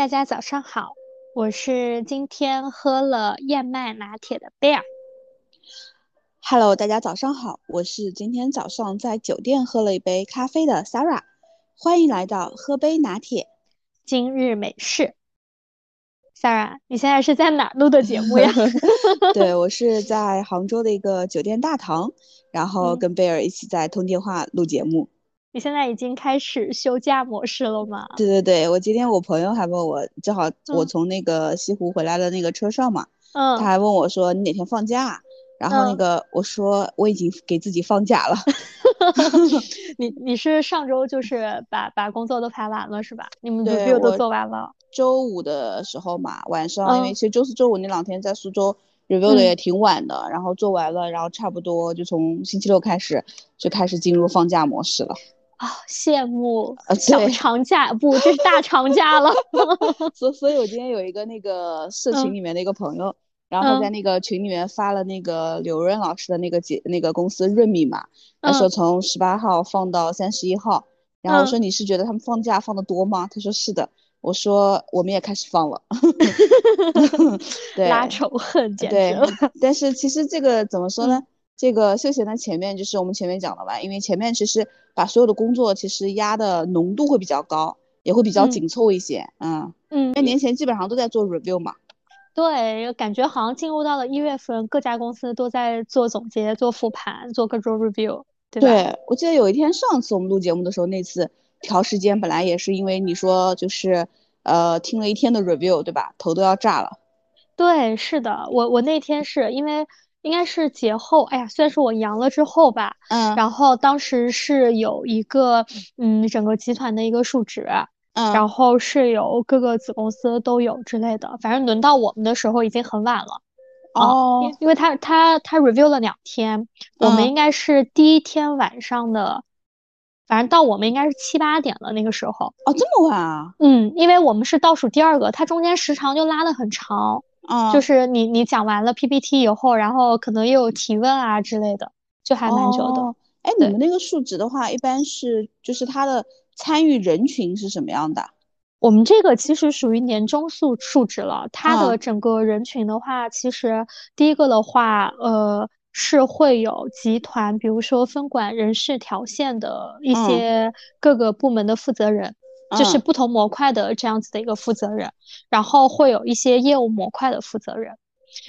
大家早上好，我是今天喝了燕麦拿铁的贝尔。Hello，大家早上好，我是今天早上在酒店喝了一杯咖啡的 Sarah。欢迎来到喝杯拿铁，今日美事。Sarah，你现在是在哪录的节目呀？对我是在杭州的一个酒店大堂，然后跟贝尔一起在通电话录节目。你现在已经开始休假模式了吗？对对对，我今天我朋友还问我，正好我从那个西湖回来的那个车上嘛，嗯，他还问我说你哪天放假？然后那个我说我已经给自己放假了。你你是上周就是把把工作都排完了是吧？你们 review 都做完了。周五的时候嘛，晚上因为其实周四周五那两天在苏州 review 的也挺晚的，然后做完了，然后差不多就从星期六开始就开始进入放假模式了。啊，羡慕小长假不，这是大长假了。所所以，我今天有一个那个社群里面的一个朋友，然后在那个群里面发了那个刘润老师的那个节那个公司润米嘛，他说从十八号放到三十一号，然后我说你是觉得他们放假放的多吗？他说是的，我说我们也开始放了。对，拉仇恨，简直。但是其实这个怎么说呢？这个休闲的前面就是我们前面讲的吧，因为前面其实把所有的工作其实压的浓度会比较高，也会比较紧凑一些，嗯嗯。那年前基本上都在做 review 嘛，对，感觉好像进入到了一月份，各家公司都在做总结、做复盘、做各种 review，对吧？对，我记得有一天上次我们录节目的时候，那次调时间本来也是因为你说就是呃听了一天的 review，对吧？头都要炸了。对，是的，我我那天是因为。应该是节后，哎呀，算是我阳了之后吧，嗯，然后当时是有一个，嗯，整个集团的一个数值，嗯，然后是有各个子公司都有之类的，反正轮到我们的时候已经很晚了，哦，因为他他他 review 了两天，我们应该是第一天晚上的，反正到我们应该是七八点了那个时候，哦，这么晚啊？嗯，因为我们是倒数第二个，它中间时长就拉的很长。嗯，就是你你讲完了 PPT 以后，然后可能又有提问啊之类的，就还蛮久的。哎，你们那个数值的话，一般是就是它的参与人群是什么样的？我们这个其实属于年终数数值了，它的整个人群的话，其实第一个的话，呃，是会有集团，比如说分管人事条线的一些各个部门的负责人。就是不同模块的这样子的一个负责人，然后会有一些业务模块的负责人，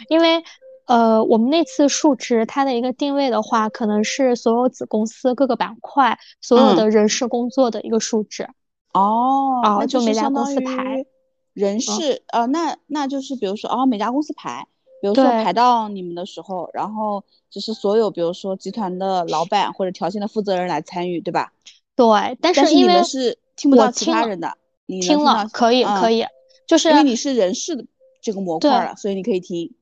因为呃，我们那次述职它的一个定位的话，可能是所有子公司各个板块所有的人事工作的一个述职。哦，哦，就每家公司排人事，呃，那那就是比如说哦，每家公司排，比如说排到你们的时候，然后就是所有比如说集团的老板或者条线的负责人来参与，对吧？对，但是因为是。听不到其他人的，你听了可以可以，就是因为你是人事的这个模块了，所以你可以听。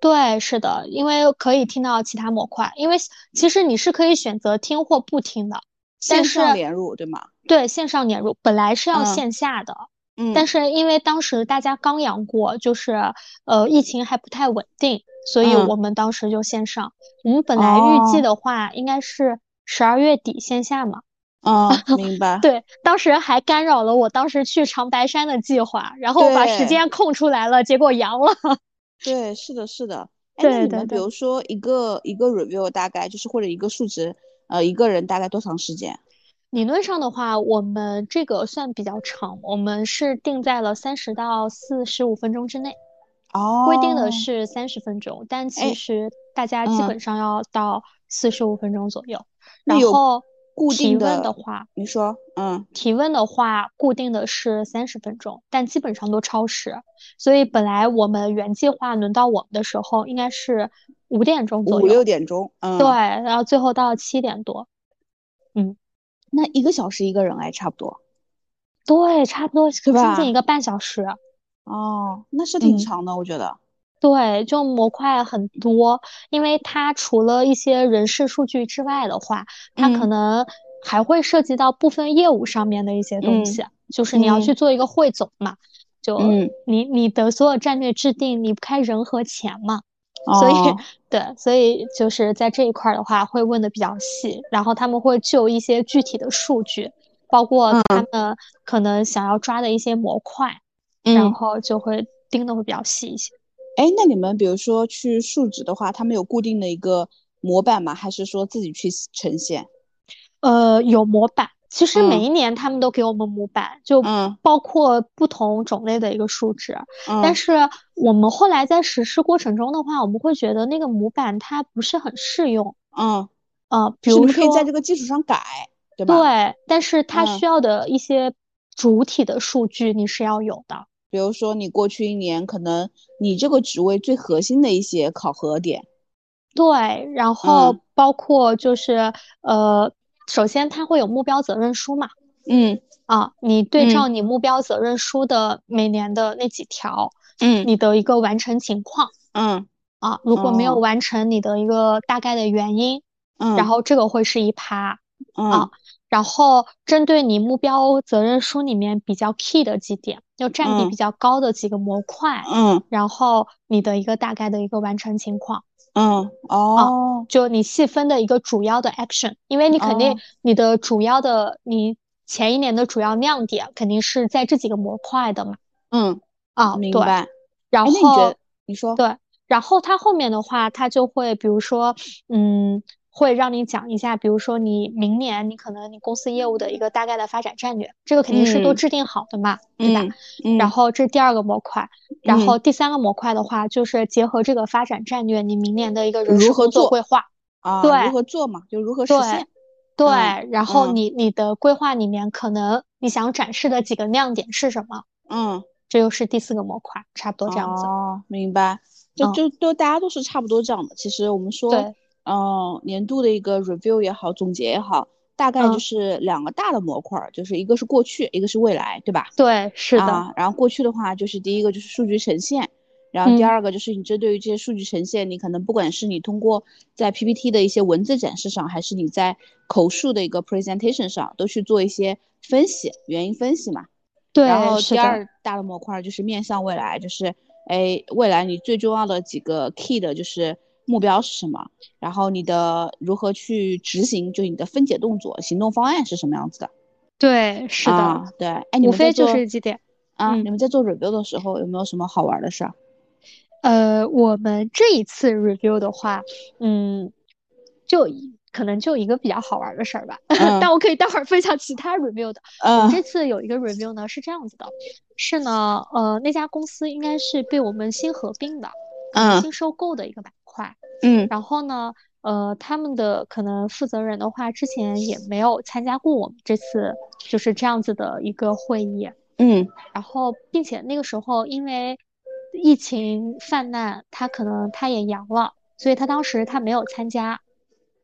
对，是的，因为可以听到其他模块，因为其实你是可以选择听或不听的。线上连入对吗？对，线上连入，本来是要线下的，嗯，但是因为当时大家刚阳过，就是呃疫情还不太稳定，所以我们当时就线上。我们本来预计的话，应该是十二月底线下嘛。嗯，明白。对，当时还干扰了我当时去长白山的计划，然后把时间空出来了，结果阳了。对，是的，是的。对对对。比如说一个一个 review 大概就是或者一个数值，呃，一个人大概多长时间？理论上的话，我们这个算比较长，我们是定在了三十到四十五分钟之内。哦。规定的是三十分钟，但其实大家基本上要到四十五分钟左右。然后。固定的话，你说，嗯，提问的话，固定的是三十分钟，但基本上都超时。所以本来我们原计划轮到我们的时候，应该是五点钟左右，五六点钟，嗯，对，然后最后到七点多，嗯，那一个小时一个人哎，差不多，对，差不多，将近一个半小时。哦，那是挺长的，我觉得。对，就模块很多，因为它除了一些人事数据之外的话，它可能还会涉及到部分业务上面的一些东西，就是你要去做一个汇总嘛，就你你的所有战略制定离不开人和钱嘛，所以对，所以就是在这一块的话会问的比较细，然后他们会就一些具体的数据，包括他们可能想要抓的一些模块。然后就会盯的会比较细一些。哎，那你们比如说去述职的话，他们有固定的一个模板吗？还是说自己去呈现？呃，有模板。其实每一年他们都给我们模板，就包括不同种类的一个数值。但是我们后来在实施过程中的话，我们会觉得那个模板它不是很适用。嗯，呃，比如说可以在这个基础上改，对吧？对，但是它需要的一些主体的数据你是要有的。比如说你过去一年可能你这个职位最核心的一些考核点。对，然后包括就是呃。首先，它会有目标责任书嘛？嗯啊，你对照你目标责任书的每年的那几条，嗯，你的一个完成情况，嗯啊，如果没有完成，你的一个大概的原因，嗯，然后这个会是一趴，啊，然后针对你目标责任书里面比较 key 的几点，就占比比较高的几个模块，嗯，然后你的一个大概的一个完成情况。嗯哦，就你细分的一个主要的 action，因为你肯定你的主要的你前一年的主要亮点肯定是在这几个模块的嘛。嗯啊，明白。然后你说对，然后它后面的话，它就会比如说，嗯。会让你讲一下，比如说你明年你可能你公司业务的一个大概的发展战略，这个肯定是都制定好的嘛，对吧？然后这是第二个模块，然后第三个模块的话，就是结合这个发展战略，你明年的一个人事工作规划啊，对，如何做嘛，就如何实现。对，然后你你的规划里面可能你想展示的几个亮点是什么？嗯，这又是第四个模块，差不多这样子。哦，明白。就就都大家都是差不多这样的。其实我们说。嗯，年度的一个 review 也好，总结也好，大概就是两个大的模块，就是一个是过去，一个是未来，对吧？对，是的。然后过去的话，就是第一个就是数据呈现，然后第二个就是你针对于这些数据呈现，你可能不管是你通过在 PPT 的一些文字展示上，还是你在口述的一个 presentation 上，都去做一些分析，原因分析嘛。对，然后第二大的模块就是面向未来，就是哎，未来你最重要的几个 key 的就是。目标是什么？然后你的如何去执行？就你的分解动作、行动方案是什么样子的？对，是的，对。哎，你无非就是几点啊？你们在做 review 的时候有没有什么好玩的事儿？呃，我们这一次 review 的话，嗯，就可能就一个比较好玩的事儿吧。但我可以待会儿分享其他 review 的。我们这次有一个 review 呢，是这样子的，是呢，呃，那家公司应该是被我们新合并的，嗯，新收购的一个吧。块，嗯，然后呢，呃，他们的可能负责人的话，之前也没有参加过我们这次就是这样子的一个会议，嗯，然后并且那个时候因为疫情泛滥，他可能他也阳了，所以他当时他没有参加，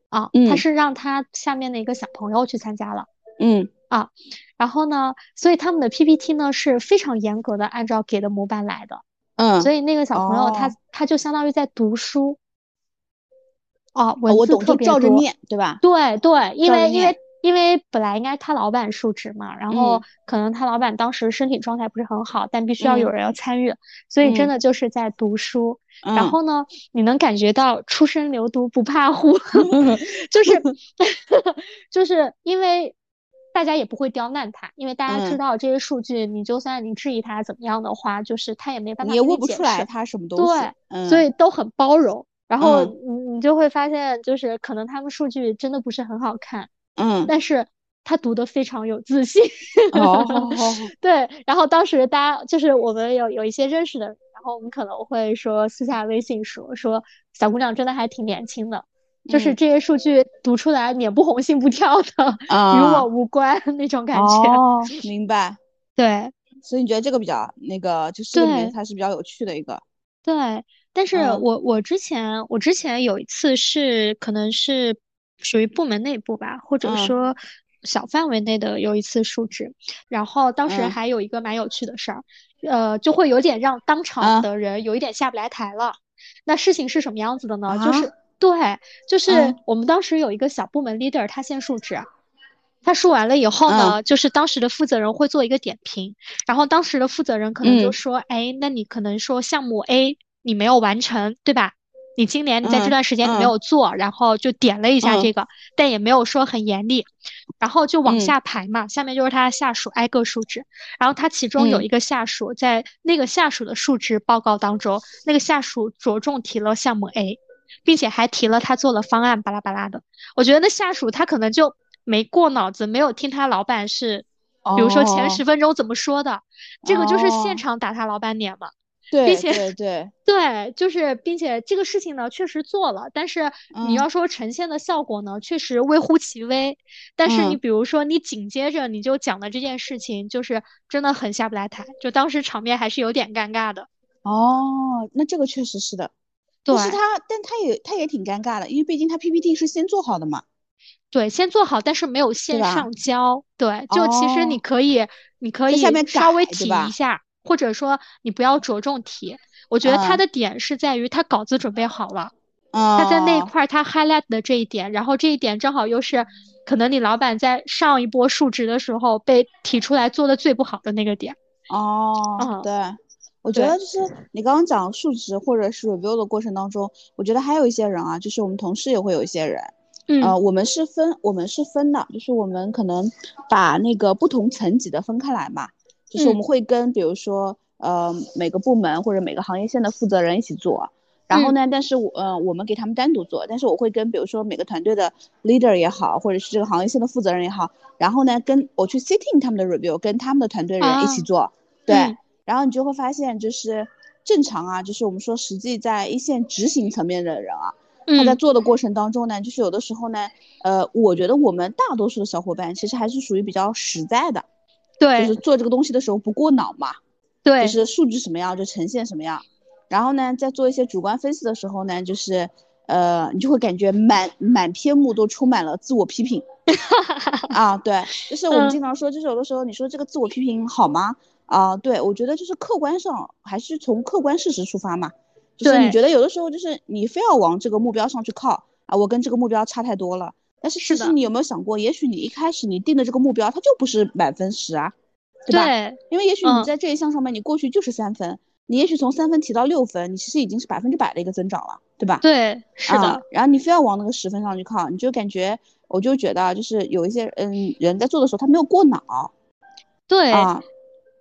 啊，他是让他下面的一个小朋友去参加了，嗯，啊，然后呢，所以他们的 PPT 呢是非常严格的按照给的模板来的，嗯，所以那个小朋友他他就相当于在读书。哦，我懂，就照着念，对吧？对对，因为因为因为本来应该他老板述职嘛，然后可能他老板当时身体状态不是很好，但必须要有人要参与，所以真的就是在读书。然后呢，你能感觉到初生牛犊不怕虎，就是 就是因为大家也不会刁难他，因为大家知道这些数据，你就算你质疑他怎么样的话，就是他也没办法，你也问不出来他什么。东西，对，所以都很包容。然后你你就会发现，就是可能他们数据真的不是很好看，嗯，但是他读的非常有自信，哦，对。然后当时大家就是我们有有一些认识的，然后我们可能会说私下微信说说小姑娘真的还挺年轻的，就是这些数据读出来脸不红心不跳的，与我无关那种感觉。哦，明白。对，所以你觉得这个比较那个，就是里面它是比较有趣的一个。对。但是我我之前我之前有一次是可能是属于部门内部吧，或者说小范围内的有一次述职，然后当时还有一个蛮有趣的事儿，呃，就会有点让当场的人有一点下不来台了。那事情是什么样子的呢？就是对，就是。我们当时有一个小部门 leader，他先述职，他述完了以后呢，就是当时的负责人会做一个点评，然后当时的负责人可能就说，哎，那你可能说项目 A。你没有完成，对吧？你今年你在这段时间你没有。做，然后就点了一下这个，但也没有说很严厉，然后就往下排嘛，下面就是他的下属挨个述职，然后他其中有一个下属在那个下属的述职报告当中，那个下属着重提了项目 A，并且还提了他做了方案巴拉巴拉的，我觉得那下属他可能就没过脑子，没有听他老板是，比如说前十分钟怎么说的，这个就是现场打他老板脸嘛。并且对对 对，就是并且这个事情呢确实做了，但是你要说呈现的效果呢，确实微乎其微。但是你比如说你紧接着你就讲的这件事情，就是真的很下不来台，就当时场面还是有点尴尬的。哦，那这个确实是的。对。但是他，但他也他也挺尴尬的，因为毕竟他 PPT 是先做好的嘛。对，先做好，但是没有线上交。对，就其实你可以，你可以稍微提一下。或者说你不要着重提，我觉得他的点是在于他稿子准备好了，他在那一块他 highlight 的这一点，然后这一点正好又是可能你老板在上一波述职的时候被提出来做的最不好的那个点。哦，对，我觉得就是你刚刚讲述职或者是 review 的过程当中，我觉得还有一些人啊，就是我们同事也会有一些人，呃，我们是分我们是分的，就是我们可能把那个不同层级的分开来嘛。就是我们会跟比如说呃每个部门或者每个行业线的负责人一起做，然后呢，但是我呃我们给他们单独做，但是我会跟比如说每个团队的 leader 也好，或者是这个行业线的负责人也好，然后呢跟我去 sitting 他们的 review，跟他们的团队人一起做，对，然后你就会发现就是正常啊，就是我们说实际在一线执行层面的人啊，他在做的过程当中呢，就是有的时候呢，呃，我觉得我们大多数的小伙伴其实还是属于比较实在的。对，就是做这个东西的时候不过脑嘛，对，就是数据什么样就呈现什么样。然后呢，在做一些主观分析的时候呢，就是呃，你就会感觉满满篇目都充满了自我批评。啊，对，就是我们经常说，就是有的时候你说这个自我批评好吗？啊，对，我觉得就是客观上还是从客观事实出发嘛。就是你觉得有的时候就是你非要往这个目标上去靠啊，我跟这个目标差太多了。但是其实你有没有想过，也许你一开始你定的这个目标，它就不是满分十啊，对吧？对。因为也许你在这一项上面，你过去就是三分，你也许从三分提到六分，你其实已经是百分之百的一个增长了，对吧？对，是的。然后你非要往那个十分上去靠，你就感觉，我就觉得就是有一些嗯人在做的时候，他没有过脑。对。啊。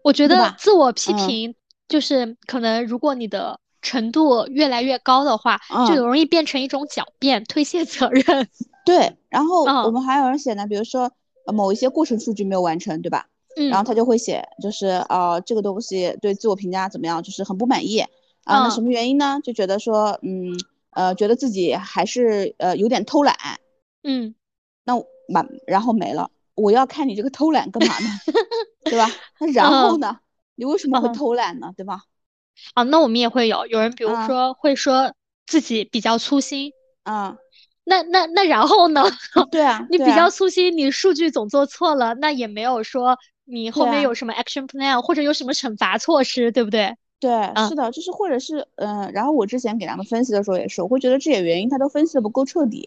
我觉得自我批评就是可能，如果你的程度越来越高的话，就容易变成一种狡辩、推卸责任。对，然后我们还有人写呢，比如说某一些过程数据没有完成，对吧？嗯，然后他就会写，就是呃这个东西对自我评价怎么样，就是很不满意啊。那什么原因呢？就觉得说，嗯呃，觉得自己还是呃有点偷懒。嗯，那满然后没了，我要看你这个偷懒干嘛呢？对吧？那然后呢？你为什么会偷懒呢？对吧？啊，那我们也会有有人，比如说会说自己比较粗心。嗯。那那那然后呢？对啊，你比较粗心，你数据总做错了，那也没有说你后面有什么 action plan 或者有什么惩罚措施，对不对？对，是的，就是或者是嗯，然后我之前给他们分析的时候也是，我会觉得这些原因他都分析的不够彻底。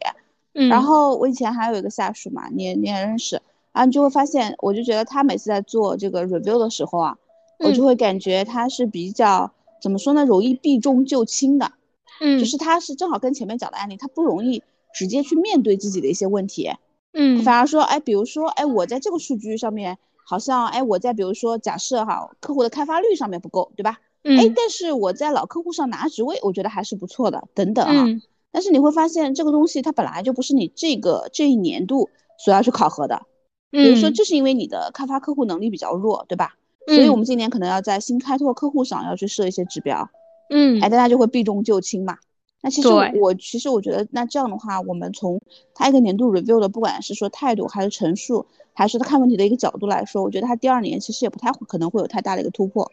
嗯，然后我以前还有一个下属嘛，你你也认识啊，你就会发现，我就觉得他每次在做这个 review 的时候啊，我就会感觉他是比较怎么说呢，容易避重就轻的。嗯，就是他是正好跟前面讲的案例，他不容易。直接去面对自己的一些问题，嗯，反而说，哎，比如说，哎，我在这个数据上面好像，哎，我在比如说假设哈，客户的开发率上面不够，对吧？嗯，哎，但是我在老客户上拿职位，我觉得还是不错的，等等啊。但是你会发现，这个东西它本来就不是你这个这一年度所要去考核的，比如说，就是因为你的开发客户能力比较弱，对吧？所以我们今年可能要在新开拓客户上要去设一些指标，嗯，哎，大家就会避重就轻嘛。那其实我其实我觉得，那这样的话，我们从他一个年度 review 的，不管是说态度，还是陈述，还是他看问题的一个角度来说，我觉得他第二年其实也不太可能会有太大的一个突破。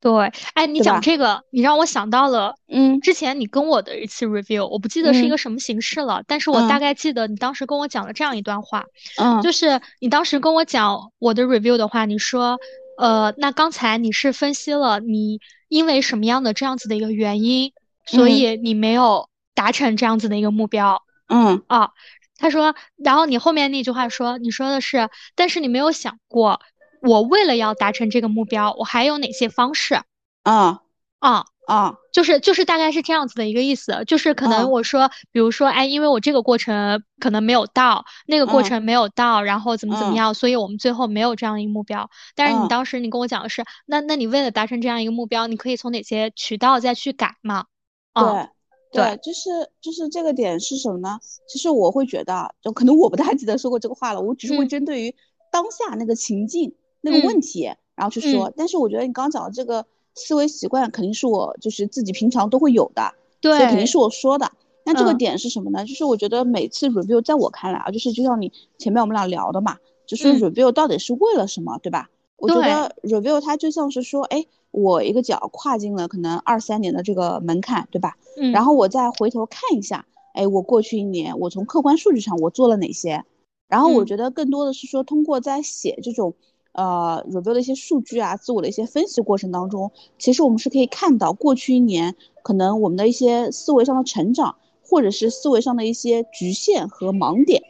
对，哎，你讲这个，你让我想到了，嗯，之前你跟我的一次 review，我不记得是一个什么形式了，但是我大概记得你当时跟我讲了这样一段话，嗯，就是你当时跟我讲我的 review 的话，你说，呃，那刚才你是分析了你因为什么样的这样子的一个原因。所以你没有达成这样子的一个目标，嗯。啊，他说，然后你后面那句话说，你说的是，但是你没有想过，我为了要达成这个目标，我还有哪些方式？啊啊？啊，就是就是大概是这样子的一个意思，就是可能我说，比如说，哎，因为我这个过程可能没有到，那个过程没有到，然后怎么怎么样，所以我们最后没有这样一个目标。但是你当时你跟我讲的是，那那你为了达成这样一个目标，你可以从哪些渠道再去改嘛？对对，就是就是这个点是什么呢？其实我会觉得，就可能我不太记得说过这个话了，我只是会针对于当下那个情境那个问题，然后去说。但是我觉得你刚刚讲的这个。思维习惯肯定是我就是自己平常都会有的，对，所以肯定是我说的。那这个点是什么呢？就是我觉得每次 review 在我看来啊，就是就像你前面我们俩聊的嘛，就是 review 到底是为了什么，对吧？我觉得 review 它就像是说，哎，我一个脚跨进了可能二三年的这个门槛，对吧？嗯。然后我再回头看一下，哎，我过去一年我从客观数据上我做了哪些？然后我觉得更多的是说通过在写这种。呃，review 的一些数据啊，自我的一些分析过程当中，其实我们是可以看到过去一年可能我们的一些思维上的成长，或者是思维上的一些局限和盲点。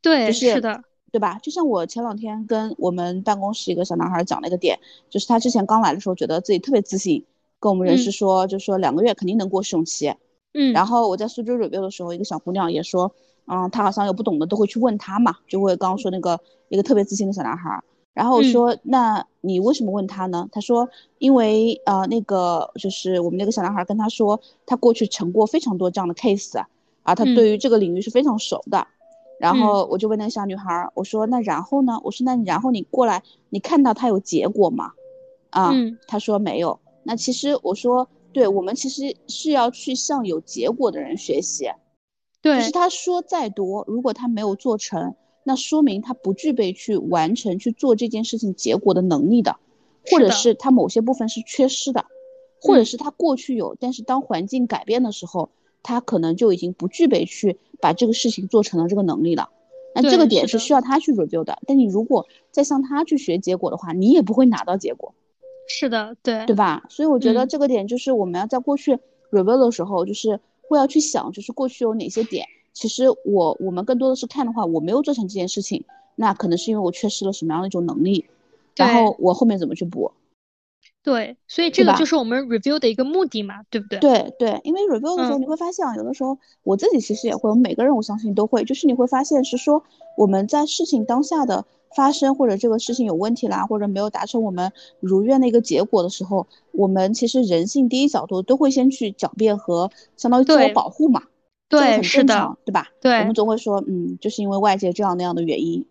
对，是的，对吧？就像我前两天跟我们办公室一个小男孩讲了一个点，就是他之前刚来的时候，觉得自己特别自信，跟我们人事说，就说两个月肯定能过试用期。嗯。然后我在苏州 review 的时候，一个小姑娘也说，嗯，她好像有不懂的都会去问他嘛，就会刚刚说那个一个特别自信的小男孩。然后我说，那你为什么问他呢？他说，因为呃，那个就是我们那个小男孩跟他说，他过去成过非常多这样的 case 啊，他对于这个领域是非常熟的。然后我就问那个小女孩，我说，那然后呢？我说，那然后你过来，你看到他有结果吗？啊，他说没有。那其实我说，对我们其实是要去向有结果的人学习。对，就是他说再多，如果他没有做成。那说明他不具备去完成去做这件事情结果的能力的，或者是他某些部分是缺失的，或者是他过去有，但是当环境改变的时候，他可能就已经不具备去把这个事情做成了这个能力了。那这个点是需要他去 review 的。但你如果再向他去学结果的话，你也不会拿到结果。是的，对，对吧？所以我觉得这个点就是我们要在过去 review 的时候，就是会要去想，就是过去有哪些点。其实我我们更多的是看的话，我没有做成这件事情，那可能是因为我缺失了什么样的一种能力，然后我后面怎么去补？对，所以这个就是我们 review 的一个目的嘛，对不对？对对，因为 review 的时候你会发现啊，有的时候我自己其实也会，我们每个人我相信都会，就是你会发现是说我们在事情当下的发生，或者这个事情有问题啦，或者没有达成我们如愿的一个结果的时候，我们其实人性第一角度都会先去狡辩和相当于自我保护嘛。对，是的，对吧？对，我们总会说，嗯，就是因为外界这样那样的原因。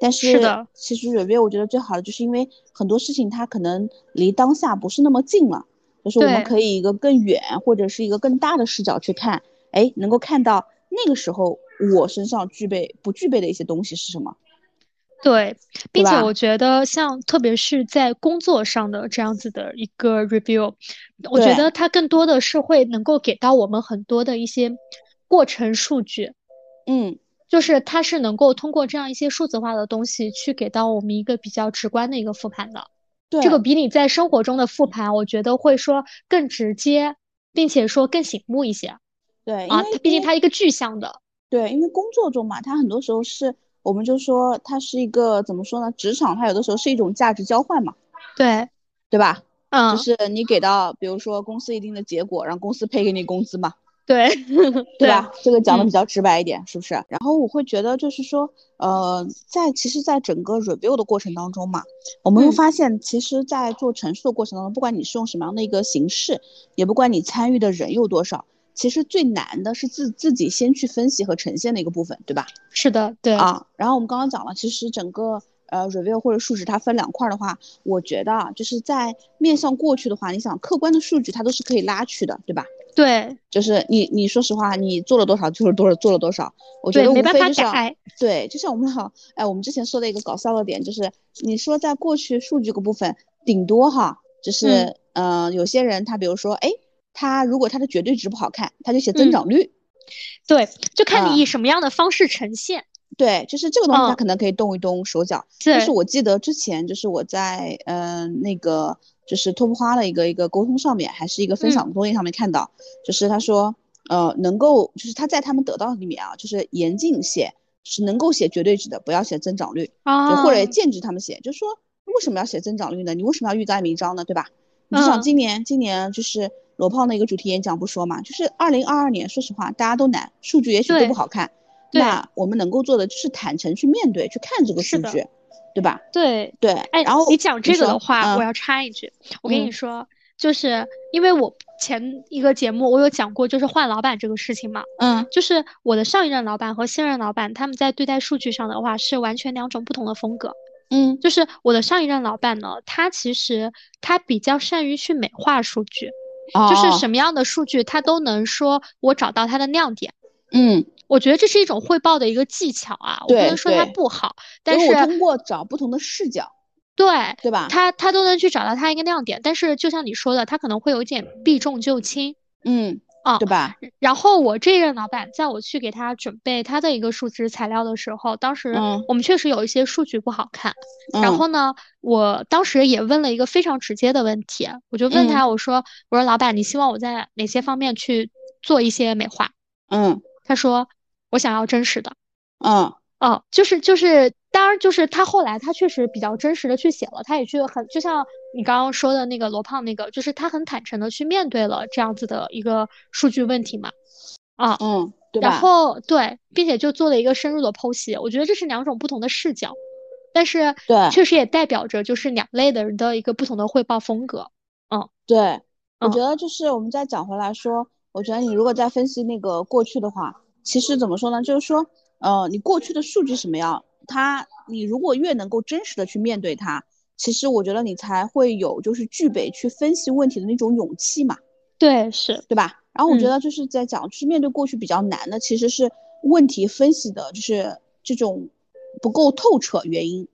但是，是的，其实 review 我觉得最好的就是因为很多事情它可能离当下不是那么近了，就是我们可以一个更远或者是一个更大的视角去看，哎，能够看到那个时候我身上具备不具备的一些东西是什么。对，并且我觉得像特别是在工作上的这样子的一个 review，我觉得它更多的是会能够给到我们很多的一些。过程数据，嗯，就是它是能够通过这样一些数字化的东西去给到我们一个比较直观的一个复盘的。对，这个比你在生活中的复盘，我觉得会说更直接，并且说更醒目一些。对，啊，它毕竟它一个具象的。对，因为工作中嘛，它很多时候是，我们就说它是一个怎么说呢？职场它有的时候是一种价值交换嘛。对，对吧？嗯，就是你给到，比如说公司一定的结果，让公司配给你工资嘛。对，对吧？这个讲的比较直白一点，是不是？然后我会觉得，就是说，呃，在其实，在整个 review 的过程当中嘛，我们会发现，其实，在做陈述的过程当中，不管你是用什么样的一个形式，也不管你参与的人有多少，其实最难的是自自己先去分析和呈现的一个部分，对吧？是的，对啊。然后我们刚刚讲了，其实整个呃 review 或者数值它分两块的话，我觉得啊，就是在面向过去的话，你想客观的数据它都是可以拉取的，对吧？对，就是你，你说实话，你做了多少就是多少，做了多少。我觉得没办法改。对，就像我们好，哎，我们之前说的一个搞笑的点，就是你说在过去数据个部分，顶多哈，就是嗯，有些人他比如说，哎，他如果他的绝对值不好看，他就写增长率。对，就看你以什么样的方式呈现。对，就是这个东西，他可能可以动一动手脚。但是我记得之前就是我在嗯那个。就是托布花的一个一个沟通上面，还是一个分享的东西上面看到，就是他说，呃，能够就是他在他们得到里面啊，就是严禁写，是能够写绝对值的，不要写增长率。就，或者禁止他们写，就是说为什么要写增长率呢？你为什么要欲盖弥彰呢？对吧？你就想今年今年就是罗胖的一个主题演讲不说嘛，就是二零二二年，说实话大家都难，数据也许都不好看，那我们能够做的就是坦诚去面对，去看这个数据，对吧？对对，哎，然后你讲这个的话，我要插一句，我跟你说，就是因为我前一个节目我有讲过，就是换老板这个事情嘛，嗯，就是我的上一任老板和现任老板他们在对待数据上的话是完全两种不同的风格。嗯，就是我的上一任老板呢，他其实他比较善于去美化数据，就是什么样的数据他都能说我找到它的亮点。嗯，我觉得这是一种汇报的一个技巧啊，我不能说它不好，但是通过找不同的视角，对对吧？他他都能去找到他一个亮点，但是就像你说的，他可能会有点避重就轻。嗯。啊，对吧？然后我这任老板在我去给他准备他的一个述职材料的时候，当时我们确实有一些数据不好看。然后呢，我当时也问了一个非常直接的问题，我就问他，我说：“我说老板，你希望我在哪些方面去做一些美化？”嗯，他说：“我想要真实的。”嗯，哦，就是就是。当然，就是他后来他确实比较真实的去写了，他也去很就像你刚刚说的那个罗胖那个，就是他很坦诚的去面对了这样子的一个数据问题嘛，啊，嗯，对然后对，并且就做了一个深入的剖析，我觉得这是两种不同的视角，但是对，确实也代表着就是两类的人的一个不同的汇报风格，嗯，对，我觉得就是我们再讲回来说，我觉得你如果再分析那个过去的话，其实怎么说呢，就是说，呃，你过去的数据什么样？他，你如果越能够真实的去面对它，其实我觉得你才会有就是具备去分析问题的那种勇气嘛。对，是对吧？然后我觉得就是在讲，就是面对过去比较难的，其实是问题分析的，就是这种不够透彻原因。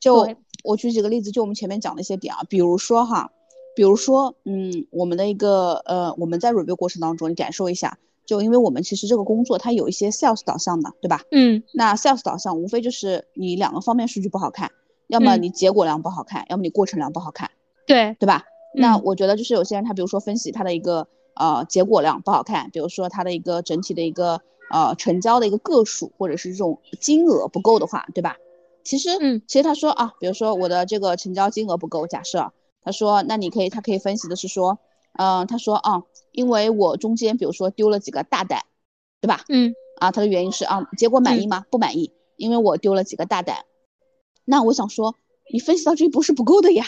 就我举几个例子，就我们前面讲的一些点啊，比如说哈，比如说，嗯，我们的一个呃，我们在 review 过程当中，你感受一下。就因为我们其实这个工作它有一些 sales 导向的，对吧？嗯，那 sales 导向无非就是你两个方面数据不好看，要么你结果量不好看，要么你过程量不好看，对对吧？那我觉得就是有些人他比如说分析他的一个呃结果量不好看，比如说他的一个整体的一个呃成交的一个个数或者是这种金额不够的话，对吧？其实嗯，其实他说啊，比如说我的这个成交金额不够，假设他说那你可以他可以分析的是说。嗯，他说啊，因为我中间比如说丢了几个大单，对吧？嗯，啊，他的原因是啊，结果满意吗？不满意，因为我丢了几个大单。那我想说，你分析到这一步是不够的呀，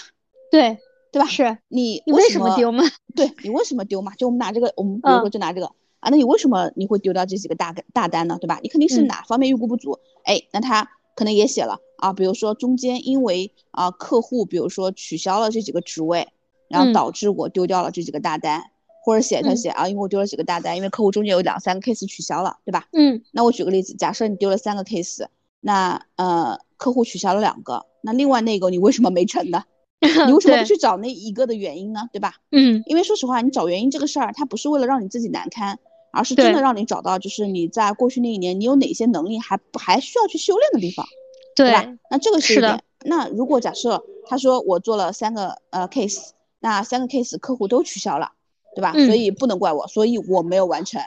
对对吧？是你你为什么丢嘛？对你为什么丢嘛？就我们拿这个，我们比如说就拿这个啊，那你为什么你会丢掉这几个大大单呢？对吧？你肯定是哪方面预估不足？哎，那他可能也写了啊，比如说中间因为啊客户比如说取消了这几个职位。然后导致我丢掉了这几个大单，或者写他写啊，因为我丢了几个大单，因为客户中间有两三个 case 取消了，对吧？嗯，那我举个例子，假设你丢了三个 case，那呃客户取消了两个，那另外那个你为什么没成呢？你为什么不去找那一个的原因呢？对吧？嗯，因为说实话，你找原因这个事儿，它不是为了让你自己难堪，而是真的让你找到就是你在过去那一年你有哪些能力还还需要去修炼的地方，对吧？那这个是一点。那如果假设他说我做了三个呃 case。那三个 case 客户都取消了，对吧？所以不能怪我，所以我没有完成。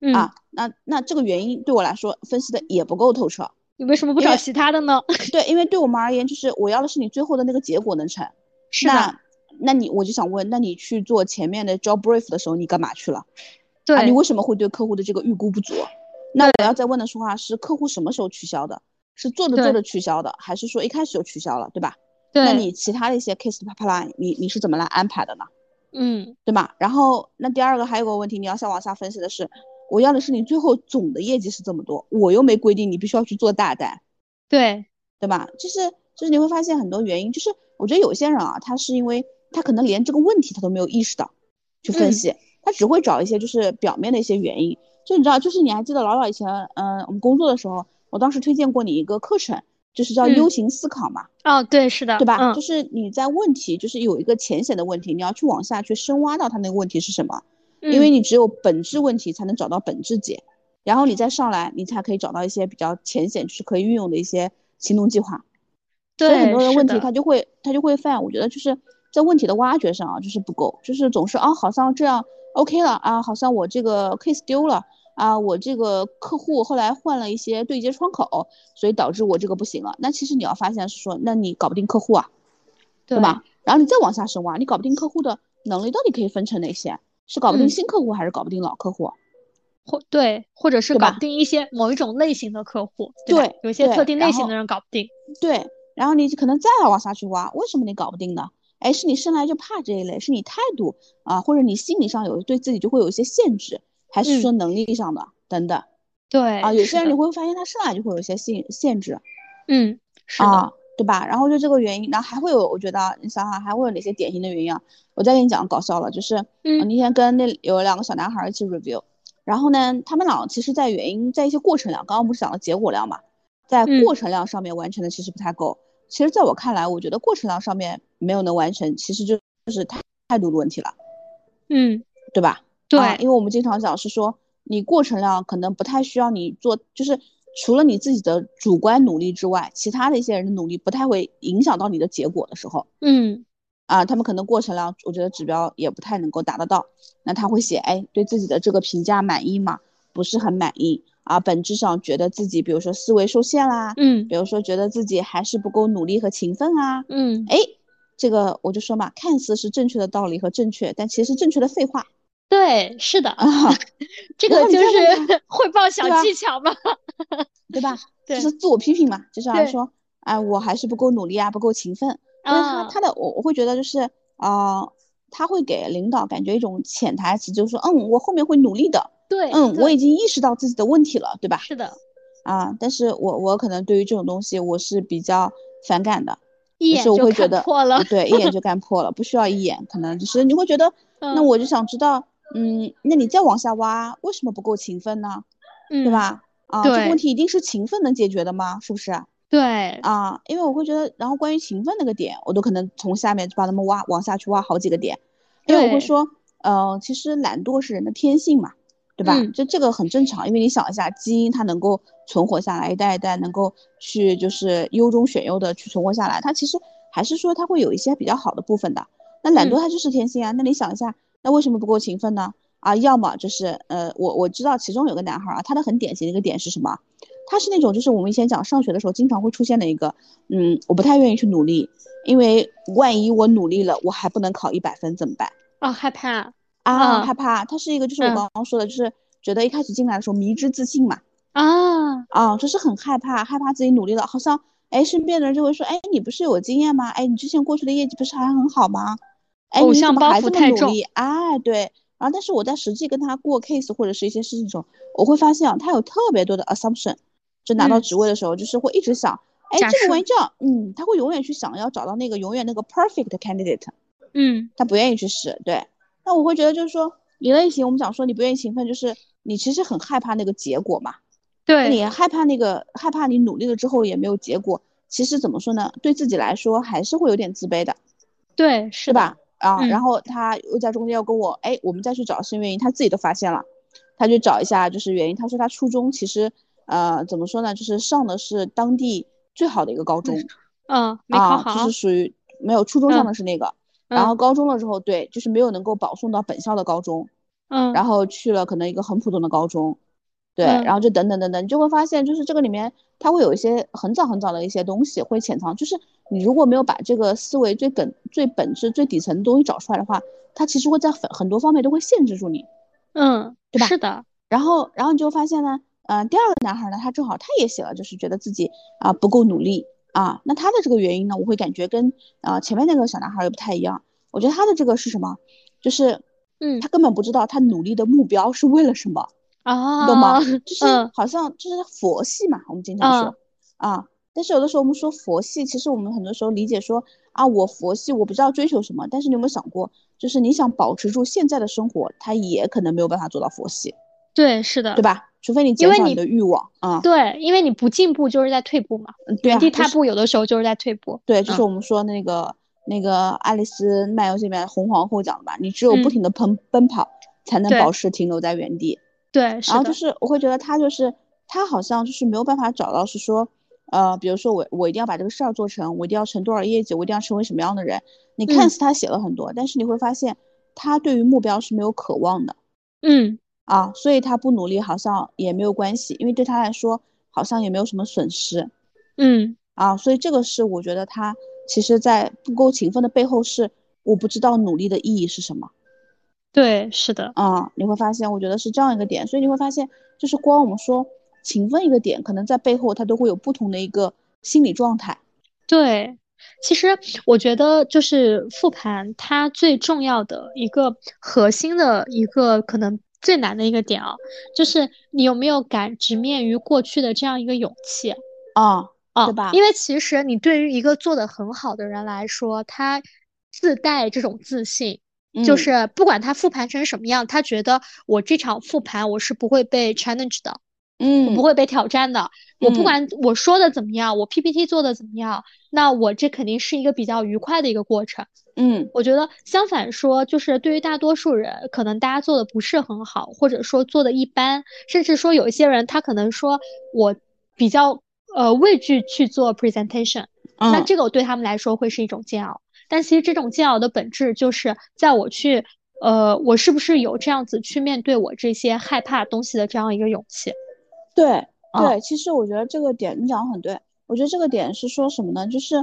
嗯啊，那那这个原因对我来说分析的也不够透彻。你为什么不找其他的呢？对，因为对我们而言，就是我要的是你最后的那个结果能成。是的。那你我就想问，那你去做前面的 job brief 的时候，你干嘛去了？对，你为什么会对客户的这个预估不足？那我要再问的说话是客户什么时候取消的？是做着做着取消的，还是说一开始就取消了？对吧？对那你其他的一些 case 的 pipeline，你你是怎么来安排的呢？嗯，对吧？然后那第二个还有个问题，你要想往下分析的是，我要的是你最后总的业绩是这么多，我又没规定你必须要去做大单，对对吧？就是就是你会发现很多原因，就是我觉得有些人啊，他是因为他可能连这个问题他都没有意识到去分析，他只会找一些就是表面的一些原因。就你知道，就是你还记得老早以前，嗯，我们工作的时候，我当时推荐过你一个课程。就是叫 U 型思考嘛？哦，对，是的，对吧？嗯，就是你在问题，就是有一个浅显的问题，你要去往下去深挖到它那个问题是什么，因为你只有本质问题才能找到本质解，然后你再上来，你才可以找到一些比较浅显，就是可以运用的一些行动计划。对，所以很多人问题他就会他就会犯，我觉得就是在问题的挖掘上啊，就是不够，就是总是啊，好像这样 OK 了啊，好像我这个 case 丢了。啊，我这个客户后来换了一些对接窗口，所以导致我这个不行了。那其实你要发现是说，那你搞不定客户啊，对吧？然后你再往下深挖，你搞不定客户的能力到底可以分成哪些？是搞不定新客户还是搞不定老客户？或对，或者是搞不定一些某一种类型的客户，对，有些特定类型的人搞不定。对，然后你可能再往下去挖，为什么你搞不定呢？哎，是你生来就怕这一类，是你态度啊，或者你心理上有对自己就会有一些限制，还是说能力上的等等？对啊，有些人你会发现他生来就会有一些限限制，嗯，是的，对吧？然后就这个原因，然后还会有，我觉得你想想还会有哪些典型的原因啊？我再给你讲搞笑了，就是嗯，那天跟那有两个小男孩一起 review。然后呢，他们俩其实，在原因，在一些过程量，刚刚不是讲了结果量嘛，在过程量上面完成的其实不太够。其实，在我看来，我觉得过程量上面没有能完成，其实就就是态态度的问题了。嗯，对吧？对，因为我们经常讲是说，你过程量可能不太需要你做，就是除了你自己的主观努力之外，其他的一些人的努力不太会影响到你的结果的时候。嗯。啊，他们可能过程量，我觉得指标也不太能够达得到。那他会写，哎，对自己的这个评价满意吗？不是很满意啊，本质上觉得自己，比如说思维受限啦，嗯，比如说觉得自己还是不够努力和勤奋啊，嗯，哎，这个我就说嘛，看似是正确的道理和正确，但其实正确的废话。对，是的啊，这个就是汇 报小技巧嘛，对吧？就是自我批评嘛，就是说，哎，我还是不够努力啊，不够勤奋。因为他他的我我会觉得就是啊，他会给领导感觉一种潜台词，就是说，嗯，我后面会努力的。对，嗯，我已经意识到自己的问题了，对吧？是的。啊，但是我我可能对于这种东西我是比较反感的，一眼就看破了。对，一眼就看破了，不需要一眼，可能就是你会觉得，那我就想知道，嗯，那你再往下挖，为什么不够勤奋呢？嗯，对吧？啊，这个问题一定是勤奋能解决的吗？是不是？对啊，因为我会觉得，然后关于勤奋那个点，我都可能从下面就把他们挖往下去挖好几个点，因为我会说，呃，其实懒惰是人的天性嘛，对吧？就这个很正常，因为你想一下，基因它能够存活下来，一代一代能够去就是优中选优的去存活下来，它其实还是说它会有一些比较好的部分的。那懒惰它就是天性啊，那你想一下，那为什么不够勤奋呢？啊，要么就是呃，我我知道其中有个男孩啊，他的很典型的一个点是什么？他是那种，就是我们以前讲上学的时候，经常会出现的一个，嗯，我不太愿意去努力，因为万一我努力了，我还不能考一百分怎么办？啊，害怕啊，害怕。他是一个，就是我刚刚说的，就是觉得一开始进来的时候迷之自信嘛。啊啊，就是很害怕，害怕自己努力了，好像哎，身边的人就会说，哎，你不是有经验吗？哎，你之前过去的业绩不是还很好吗？哎，你怎么还这么努力？哎，对。然后，但是我在实际跟他过 case 或者是一些事情中，我会发现啊，他有特别多的 assumption。就拿到职位的时候，就是会一直想，哎，这个玩意这样，嗯，他会永远去想要找到那个永远那个 perfect candidate，嗯，他不愿意去试，对。那我会觉得就是说，你类型，我们讲说你不愿意勤奋，就是你其实很害怕那个结果嘛，对，你害怕那个害怕你努力了之后也没有结果，其实怎么说呢，对自己来说还是会有点自卑的，对，是吧？啊，然后他又在中间要跟我，哎，我们再去找新原因，他自己都发现了，他就找一下就是原因，他说他初中其实。呃，怎么说呢？就是上的是当地最好的一个高中，嗯，没考好，就是属于没有初中上的是那个，然后高中了之后，对，就是没有能够保送到本校的高中，嗯，然后去了可能一个很普通的高中，对，然后就等等等等，你就会发现，就是这个里面他会有一些很早很早的一些东西会潜藏，就是你如果没有把这个思维最根、最本质、最底层的东西找出来的话，它其实会在很很多方面都会限制住你，嗯，对吧？是的，然后，然后你就发现呢。嗯，第二个男孩呢，他正好他也写了，就是觉得自己啊不够努力啊。那他的这个原因呢，我会感觉跟啊前面那个小男孩又不太一样。我觉得他的这个是什么？就是嗯，他根本不知道他努力的目标是为了什么啊？懂吗？就是好像就是佛系嘛，我们经常说啊。但是有的时候我们说佛系，其实我们很多时候理解说啊，我佛系，我不知道追求什么。但是你有没有想过，就是你想保持住现在的生活，他也可能没有办法做到佛系。对，是的，对吧？除非你减少你的欲望啊，对，因为你不进步就是在退步嘛，原地踏步有的时候就是在退步。对，就是我们说那个那个《爱丽丝漫游记》里面红皇后讲的吧，你只有不停的奔奔跑，才能保持停留在原地。对，然后就是我会觉得他就是他好像就是没有办法找到是说，呃，比如说我我一定要把这个事儿做成，我一定要成多少业绩，我一定要成为什么样的人。你看似他写了很多，但是你会发现他对于目标是没有渴望的。嗯。啊，所以他不努力好像也没有关系，因为对他来说好像也没有什么损失。嗯，啊，所以这个是我觉得他其实在不够勤奋的背后是我不知道努力的意义是什么。对，是的，啊，你会发现，我觉得是这样一个点，所以你会发现，就是光我们说勤奋一个点，可能在背后他都会有不同的一个心理状态。对，其实我觉得就是复盘，它最重要的一个核心的一个可能最难的一个点啊，就是你有没有敢直面于过去的这样一个勇气啊啊，对吧？因为其实你对于一个做的很好的人来说，他自带这种自信。就是不管他复盘成什么样，他觉得我这场复盘我是不会被 challenge 的，嗯，我不会被挑战的。我不管我说的怎么样，我 PPT 做的怎么样，那我这肯定是一个比较愉快的一个过程。嗯，我觉得相反说，就是对于大多数人，可能大家做的不是很好，或者说做的一般，甚至说有一些人他可能说我比较呃畏惧去做 presentation，那这个对他们来说会是一种煎熬。但其实这种煎熬的本质就是在我去，呃，我是不是有这样子去面对我这些害怕东西的这样一个勇气？对对，其实我觉得这个点你讲的很对。我觉得这个点是说什么呢？就是，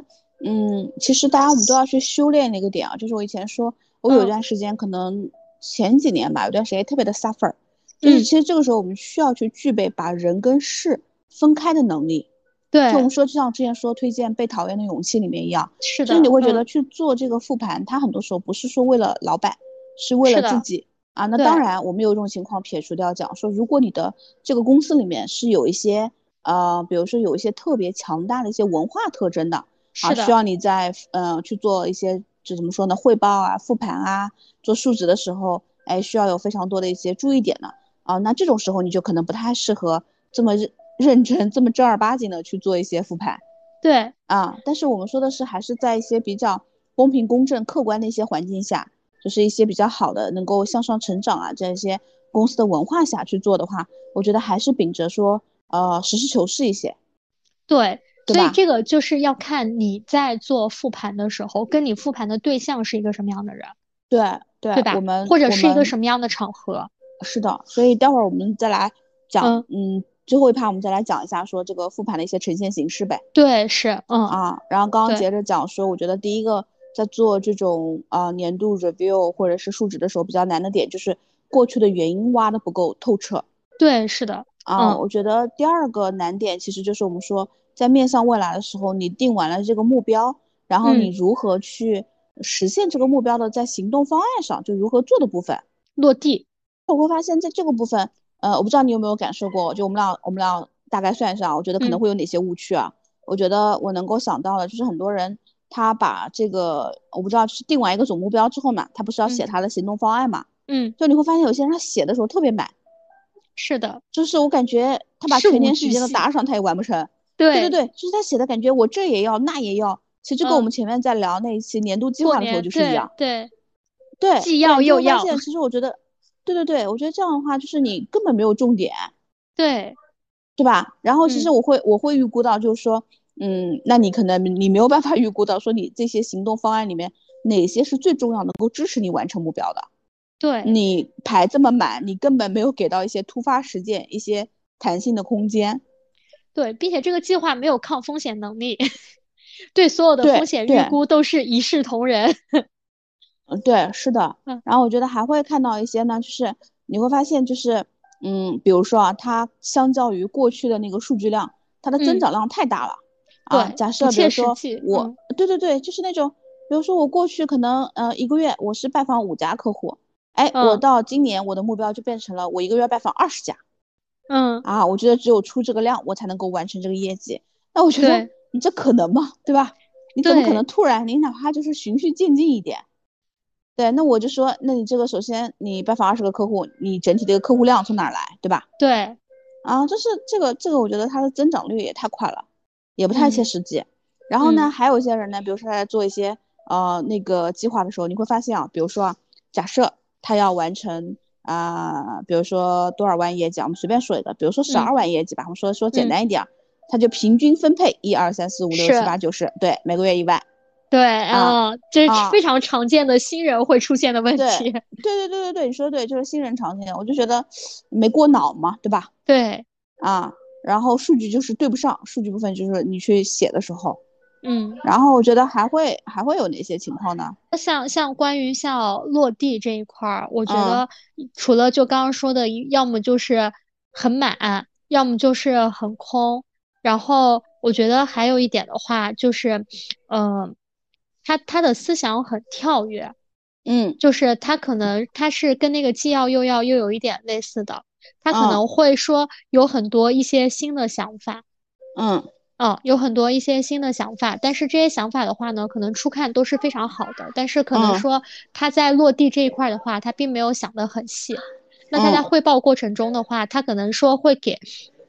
嗯，其实大家我们都要去修炼那个点啊。就是我以前说，我有一段时间可能前几年吧，有段时间特别的 suffer，就是其实这个时候我们需要去具备把人跟事分开的能力。对，就我们说，就像之前说推荐《被讨厌的勇气》里面一样，是的，就是你会觉得去做这个复盘，它很多时候不是说为了老板，是为了自己啊。那当然，我们有一种情况撇除掉讲，说如果你的这个公司里面是有一些呃，比如说有一些特别强大的一些文化特征的啊，需要你在呃去做一些就怎么说呢，汇报啊、复盘啊、做述职的时候，哎，需要有非常多的一些注意点的啊。那这种时候你就可能不太适合这么认。认真这么正儿八经的去做一些复盘，对啊，但是我们说的是还是在一些比较公平、公正、客观的一些环境下，就是一些比较好的能够向上成长啊这些公司的文化下去做的话，我觉得还是秉着说呃实事求是一些，对，所以这个就是要看你在做复盘的时候，跟你复盘的对象是一个什么样的人，对对对吧？我们或者是一个什么样的场合，是的，所以待会儿我们再来讲，嗯。最后一趴，我们再来讲一下说这个复盘的一些呈现形式呗。对，是，嗯啊，然后刚刚接着讲说，我觉得第一个在做这种啊年度 review 或者是述职的时候比较难的点，就是过去的原因挖的不够透彻。对，是的。啊，我觉得第二个难点其实就是我们说在面向未来的时候，你定完了这个目标，然后你如何去实现这个目标的，在行动方案上就如何做的部分落地。我会发现在这个部分。呃，我不知道你有没有感受过，就我们俩，我们俩大概算一下，我觉得可能会有哪些误区啊？我觉得我能够想到的，就是很多人他把这个，我不知道，就是定完一个总目标之后嘛，他不是要写他的行动方案嘛？嗯，就你会发现有些人他写的时候特别满，是的，就是我感觉他把全年时间都打上，他也完不成。对对对对，就是他写的感觉，我这也要，那也要，其实跟我们前面在聊那一期年度计划的时候就是一样。对对，既要又要。其实我觉得。对对对，我觉得这样的话就是你根本没有重点，对，对吧？然后其实我会我会预估到，就是说，嗯，那你可能你没有办法预估到，说你这些行动方案里面哪些是最重要能够支持你完成目标的。对，你排这么满，你根本没有给到一些突发事件一些弹性的空间。对，并且这个计划没有抗风险能力，对所有的风险预估都是一视同仁。嗯，对，是的，嗯，然后我觉得还会看到一些呢，就是你会发现，就是，嗯，比如说啊，它相较于过去的那个数据量，它的增长量太大了，啊，假设比如说我，对对对，就是那种，比如说我过去可能呃一个月我是拜访五家客户，哎，我到今年我的目标就变成了我一个月拜访二十家，嗯，啊，我觉得只有出这个量，我才能够完成这个业绩，那我觉得你这可能吗？对吧？你怎么可能突然，你哪怕就是循序渐进一点？对，那我就说，那你这个首先你拜访二十个客户，你整体的一个客户量从哪来，对吧？对，啊，就是这个这个，我觉得它的增长率也太快了，也不太切实际。然后呢，还有一些人呢，比如说他在做一些呃那个计划的时候，你会发现啊，比如说啊，假设他要完成啊，比如说多少万业绩，我们随便说一个，比如说十二万业绩吧，我们说说简单一点，他就平均分配一二三四五六七八九十，对，每个月一万。对啊，这是非常常见的新人会出现的问题。对对对对对对，你说的对，就是新人常见。我就觉得没过脑嘛，对吧？对啊，然后数据就是对不上，数据部分就是你去写的时候，嗯，然后我觉得还会还会有哪些情况呢？像像关于像落地这一块儿，我觉得除了就刚刚说的，要么就是很满，要么就是很空。然后我觉得还有一点的话，就是，嗯，他他的思想很跳跃，嗯，就是他可能他是跟那个既要又要又有一点类似的，他可能会说有很多一些新的想法，嗯。嗯，有很多一些新的想法，但是这些想法的话呢，可能初看都是非常好的，但是可能说他在落地这一块的话，他并没有想得很细。那他在汇报过程中的话，他可能说会给，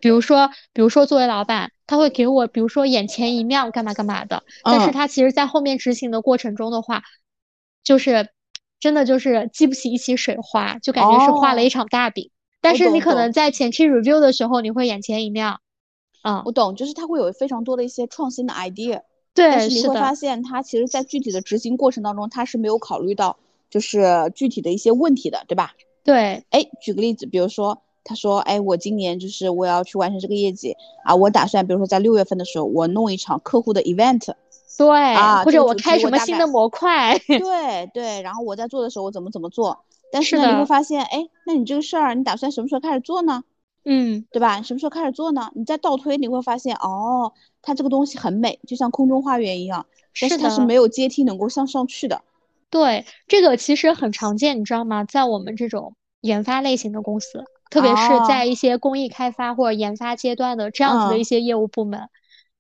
比如说，比如说作为老板，他会给我，比如说眼前一亮，干嘛干嘛的。但是他其实在后面执行的过程中的话，就是真的就是激不起一起水花，就感觉是画了一场大饼。但是你可能在前期 review 的时候，你会眼前一亮。啊，我懂，就是他会有非常多的一些创新的 idea，对，但是你会发现他其实在具体的执行过程当中，他是没有考虑到就是具体的一些问题的，对吧？对，哎，举个例子，比如说他说，哎，我今年就是我要去完成这个业绩啊，我打算比如说在六月份的时候，我弄一场客户的 event，对，啊，或者我开什么新的模块，对对，然后我在做的时候我怎么怎么做，但是呢你会发现，哎，那你这个事儿你打算什么时候开始做呢？嗯，对吧？什么时候开始做呢？你再倒推，你会发现，哦，它这个东西很美，就像空中花园一样，但是它是没有阶梯能够向上去的。对，这个其实很常见，你知道吗？在我们这种研发类型的公司，特别是在一些工艺开发或者研发阶段的这样子的一些业务部门，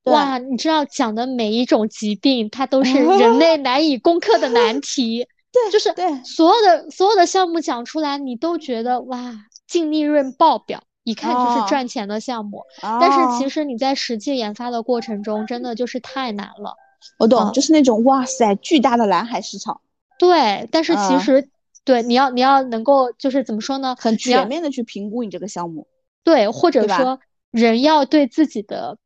哇，你知道讲的每一种疾病，它都是 人类难以攻克的难题。对，就是对所有的所有的项目讲出来，你都觉得哇，净利润爆表。一看就是赚钱的项目，但是其实你在实际研发的过程中，真的就是太难了。我懂，就是那种哇塞，巨大的蓝海市场。对，但是其实对你要你要能够就是怎么说呢？很全面的去评估你这个项目。对，或者说人要对自己的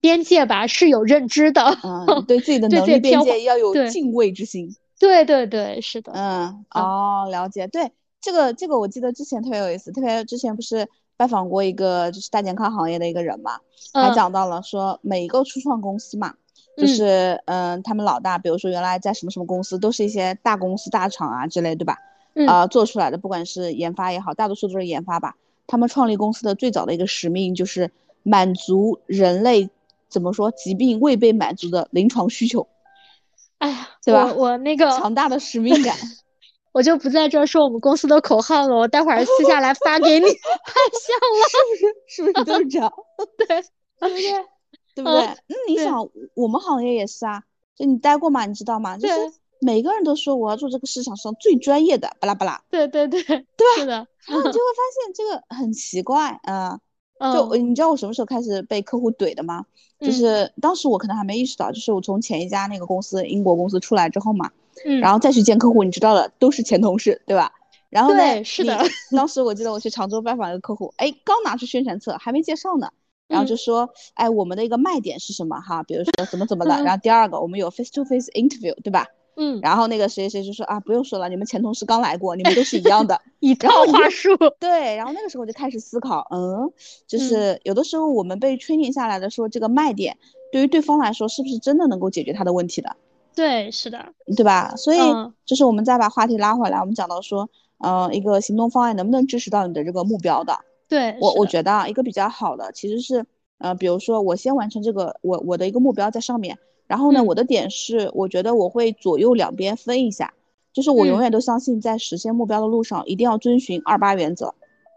边界吧是有认知的。嗯，对自己的能力边界要有敬畏之心。对对对，是的。嗯，哦，了解。对这个这个，我记得之前特别有意思，特别之前不是。拜访过一个就是大健康行业的一个人嘛，还讲到了说每一个初创公司嘛，就是嗯，他们老大，比如说原来在什么什么公司，都是一些大公司大厂啊之类，对吧？啊，做出来的不管是研发也好，大多数都是研发吧。他们创立公司的最早的一个使命就是满足人类怎么说疾病未被满足的临床需求。哎呀，对吧？我那个强大的使命感。我就不在这说我们公司的口号了，我待会儿私下来发给你。太像了，是不是？是不是都是这样？对，对不对？对不对？那你想，我们行业也是啊，就你待过嘛，你知道吗？就是每个人都说我要做这个市场上最专业的，巴拉巴拉。对对对，对吧？是的。然后你就会发现这个很奇怪啊。就你知道我什么时候开始被客户怼的吗？就是当时我可能还没意识到，就是我从前一家那个公司英国公司出来之后嘛。嗯，然后再去见客户，你知道的，都是前同事，对吧？然后呢，是的。当时我记得我去常州拜访一个客户，哎，刚拿出宣传册，还没介绍呢，然后就说，哎，我们的一个卖点是什么？哈，比如说怎么怎么的。然后第二个，我们有 face to face interview，对吧？嗯。然后那个谁谁就说啊，不用说了，你们前同事刚来过，你们都是一样的，一套话术。对，然后那个时候我就开始思考，嗯，就是有的时候我们被 training 下来的说这个卖点，对于对方来说是不是真的能够解决他的问题的？对，是的，对吧？所以就是我们再把话题拉回来，我们讲到说，呃，一个行动方案能不能支持到你的这个目标的？对我，我觉得啊，一个比较好的其实是，呃，比如说我先完成这个，我我的一个目标在上面，然后呢，我的点是，我觉得我会左右两边分一下，就是我永远都相信在实现目标的路上一定要遵循二八原则。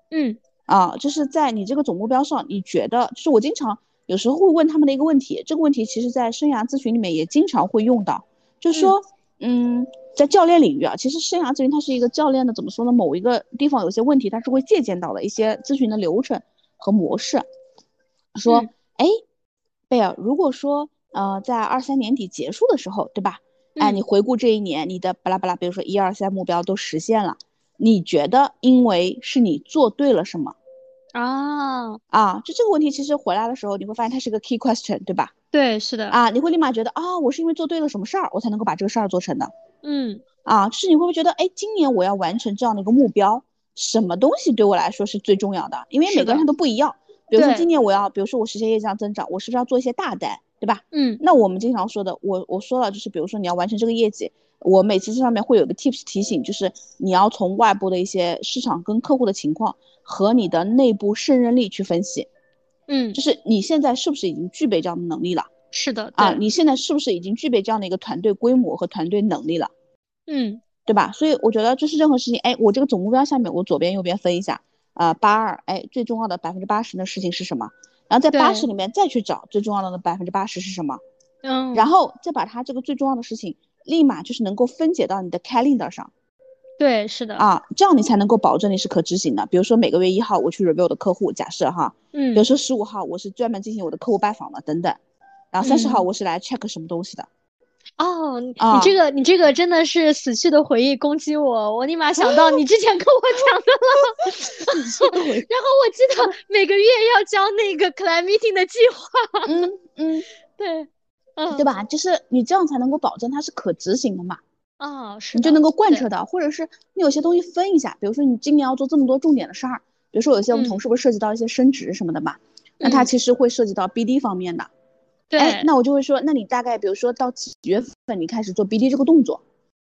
嗯，啊，就是在你这个总目标上，你觉得，就是我经常有时候会问他们的一个问题，这个问题其实在生涯咨询里面也经常会用到。就是说，嗯，在教练领域啊，其实生涯咨询它是一个教练的，怎么说呢？某一个地方有些问题，它是会借鉴到的一些咨询的流程和模式。说，哎，贝尔，如果说，呃，在二三年底结束的时候，对吧？哎，你回顾这一年，你的巴拉巴拉，比如说一二三目标都实现了，你觉得因为是你做对了什么？啊啊，就这个问题，其实回来的时候，你会发现它是个 key question，对吧？对，是的啊，你会立马觉得啊，我是因为做对了什么事儿，我才能够把这个事儿做成的。嗯，啊，就是你会不会觉得，哎，今年我要完成这样的一个目标，什么东西对我来说是最重要的？因为每个人他都不一样。比如说今年我要，比如说我实现业绩上增长，我是不是要做一些大单？对吧？嗯，那我们经常说的，我我说了，就是比如说你要完成这个业绩，我每次这上面会有个 tips 提醒，就是你要从外部的一些市场跟客户的情况和你的内部胜任力去分析，嗯，就是你现在是不是已经具备这样的能力了？是的，啊，你现在是不是已经具备这样的一个团队规模和团队能力了？嗯，对吧？所以我觉得就是任何事情，哎，我这个总目标下面，我左边右边分一下，啊，八二，哎，最重要的百分之八十的事情是什么？然后在八十里面再去找最重要的百分之八十是什么？嗯，然后再把它这个最重要的事情立马就是能够分解到你的 calendar 上。对，是的啊，这样你才能够保证你是可执行的。比如说每个月一号我去 review 我的客户，假设哈，嗯，比如说十五号我是专门进行我的客户拜访的，等等。然后三十号我是来 check 什么东西的。哦，你这个你这个真的是死去的回忆攻击我，我立马想到你之前跟我讲的了。然后我记得每个月要交那个 client meeting 的计划。嗯嗯，对，嗯，对吧？就是你这样才能够保证它是可执行的嘛。啊，是。你就能够贯彻到，或者是你有些东西分一下，比如说你今年要做这么多重点的事儿，比如说有些我们同事不是涉及到一些升职什么的嘛，那它其实会涉及到 BD 方面的。对，那我就会说，那你大概比如说到几月份你开始做 BD 这个动作？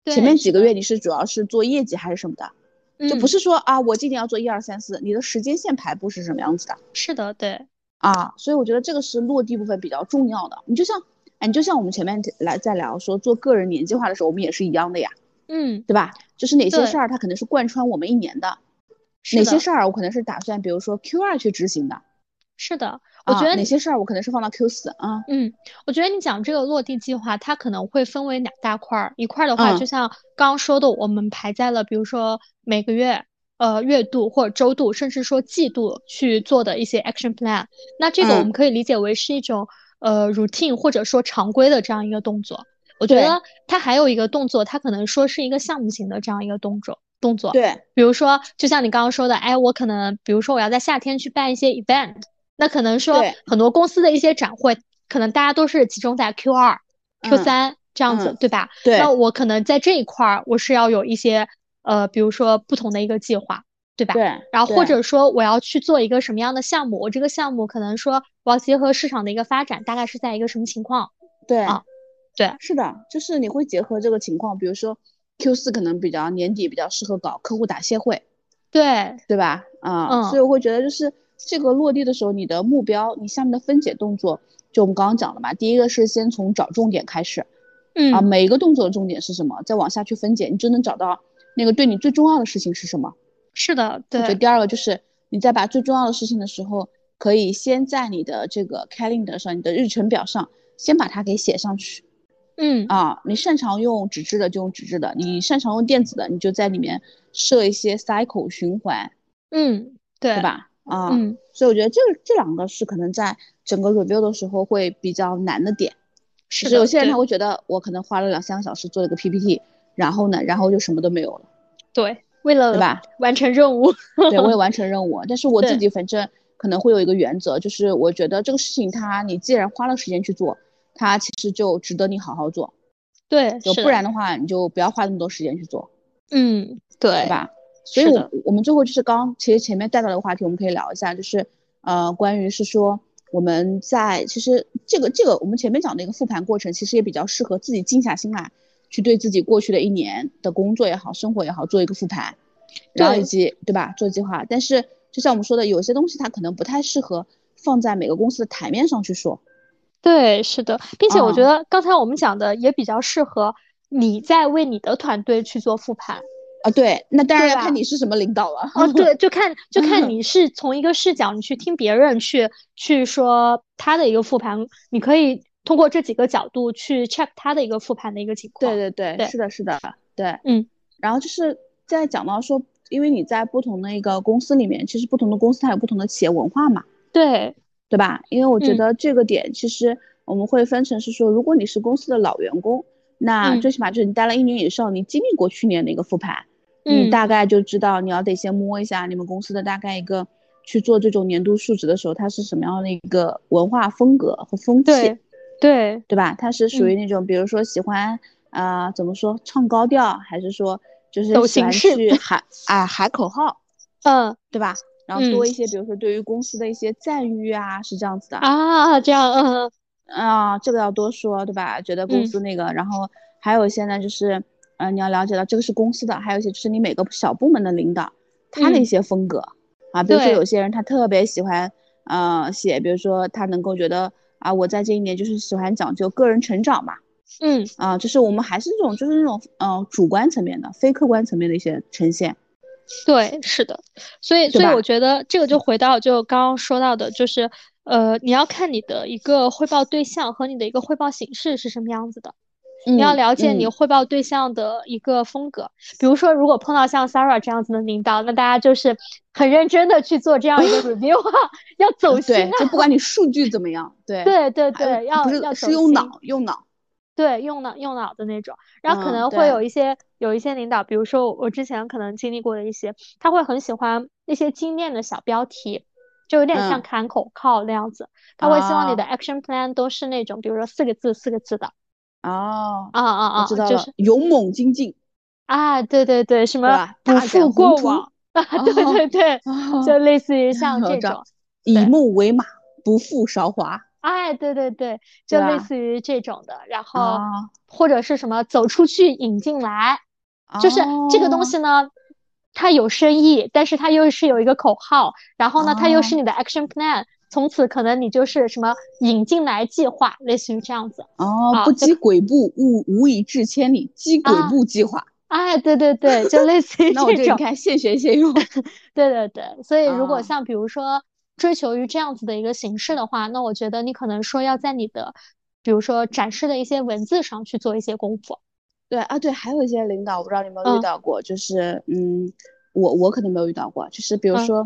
前面几个月你是主要是做业绩还是什么的？就不是说啊，我今年要做一二三四，你的时间线排布是什么样子的？是的，对。啊，所以我觉得这个是落地部分比较重要的。你就像，哎，你就像我们前面来在聊说做个人年计划的时候，我们也是一样的呀。嗯，对吧？就是哪些事儿它可能是贯穿我们一年的，哪些事儿我可能是打算比如说 Q 二去执行的。是的，我觉得哪些事儿我可能是放到 Q 四啊。嗯，我觉得你讲这个落地计划，它可能会分为两大块儿，一块儿的话，就像刚刚说的，我们排在了比如说每个月、呃月度或者周度，甚至说季度去做的一些 action plan。那这个我们可以理解为是一种呃 routine 或者说常规的这样一个动作。我觉得它还有一个动作，它可能说是一个项目型的这样一个动作动作。对，比如说就像你刚刚说的，哎，我可能比如说我要在夏天去办一些 event。那可能说很多公司的一些展会，可能大家都是集中在 Q 二、Q 三这样子，对吧？对。那我可能在这一块儿，我是要有一些呃，比如说不同的一个计划，对吧？对。然后或者说我要去做一个什么样的项目，我这个项目可能说我要结合市场的一个发展，大概是在一个什么情况？对啊，对，是的，就是你会结合这个情况，比如说 Q 四可能比较年底比较适合搞客户答谢会，对，对吧？啊，嗯所以我会觉得就是。这个落地的时候，你的目标，你下面的分解动作，就我们刚刚讲了嘛。第一个是先从找重点开始，嗯啊，每一个动作的重点是什么，再往下去分解，你就能找到那个对你最重要的事情是什么。是的，对。我觉得第二个就是你在把最重要的事情的时候，可以先在你的这个 calendar 上，你的日程表上，先把它给写上去。嗯啊，你擅长用纸质的就用纸质的，你擅长用电子的，你就在里面设一些 cycle 循环。嗯，对，对吧？啊，嗯，所以我觉得这这两个是可能在整个 review 的时候会比较难的点。是有些人他会觉得我可能花了两三个小时做了个 PPT，然后呢，然后就什么都没有了。对，为了对吧？完成任务。对，为了 完成任务。但是我自己反正可能会有一个原则，就是我觉得这个事情它你既然花了时间去做，它其实就值得你好好做。对，就不然的话你就不要花那么多时间去做。嗯，对，对吧？所以，我我们最后就是刚其实前面带到的话题，我们可以聊一下，就是呃，关于是说我们在其实这个这个我们前面讲的一个复盘过程，其实也比较适合自己静下心来，去对自己过去的一年的工作也好，生活也好做一个复盘，然后以及对吧做计划。但是就像我们说的，有些东西它可能不太适合放在每个公司的台面上去说。对，是的，并且我觉得刚才我们讲的也比较适合你在为你的团队去做复盘。啊，对，那当然要看你是什么领导了。哦，对，就看就看你是从一个视角，你去听别人去去说他的一个复盘，你可以通过这几个角度去 check 他的一个复盘的一个情况。对对对，是的，是的，对，嗯。然后就是在讲到说，因为你在不同的一个公司里面，其实不同的公司它有不同的企业文化嘛。对，对吧？因为我觉得这个点其实我们会分成是说，如果你是公司的老员工，那最起码就是你待了一年以上，你经历过去年的一个复盘。你大概就知道，你要得先摸一下你们公司的大概一个去做这种年度述职的时候，它是什么样的一个文化风格和风气，对对对吧？它是属于那种，比如说喜欢啊，怎么说唱高调，还是说就是喜欢去喊啊喊口号，嗯，对吧？然后多一些，比如说对于公司的一些赞誉啊，是这样子的啊，这样，嗯啊，这个要多说，对吧？觉得公司那个，然后还有一些呢，就是，呃，你要了解到这个是公司的，还有一些就是你每个小部门的领导他的一些风格啊，比如说有些人他特别喜欢，呃，写，比如说他能够觉得啊，我在这一年就是喜欢讲究个人成长嘛，嗯，啊，就是我们还是这种就是那种嗯主观层面的非客观层面的一些呈现。对，是的，所以所以我觉得这个就回到就刚刚说到的，就是呃，你要看你的一个汇报对象和你的一个汇报形式是什么样子的，你要了解你汇报对象的一个风格。比如说，如果碰到像 Sarah 这样子的领导，那大家就是很认真的去做这样一个 review，要走心，就不管你数据怎么样，对对对对，要要是用脑用脑。对，用脑用脑的那种，然后可能会有一些有一些领导，比如说我之前可能经历过的一些，他会很喜欢那些精炼的小标题，就有点像喊口号那样子，他会希望你的 action plan 都是那种，比如说四个字四个字的。哦，啊啊啊，知道了，勇猛精进。啊，对对对，什么不负过往啊，对对对，就类似于像这种，以木为马，不负韶华。哎，对对对，就类似于这种的，然后或者是什么走出去引进来，就是这个东西呢，它有深意，但是它又是有一个口号，然后呢，它又是你的 action plan，从此可能你就是什么引进来计划，类似于这样子。哦，不积跬步，无无以至千里，积跬步计划。哎，对对对，就类似于这种。那我这你看，现学现用。对对对，所以如果像比如说。追求于这样子的一个形式的话，那我觉得你可能说要在你的，比如说展示的一些文字上去做一些功夫。对啊，对，还有一些领导，我不知道你有没有遇到过，就是嗯，我我可能没有遇到过，就是比如说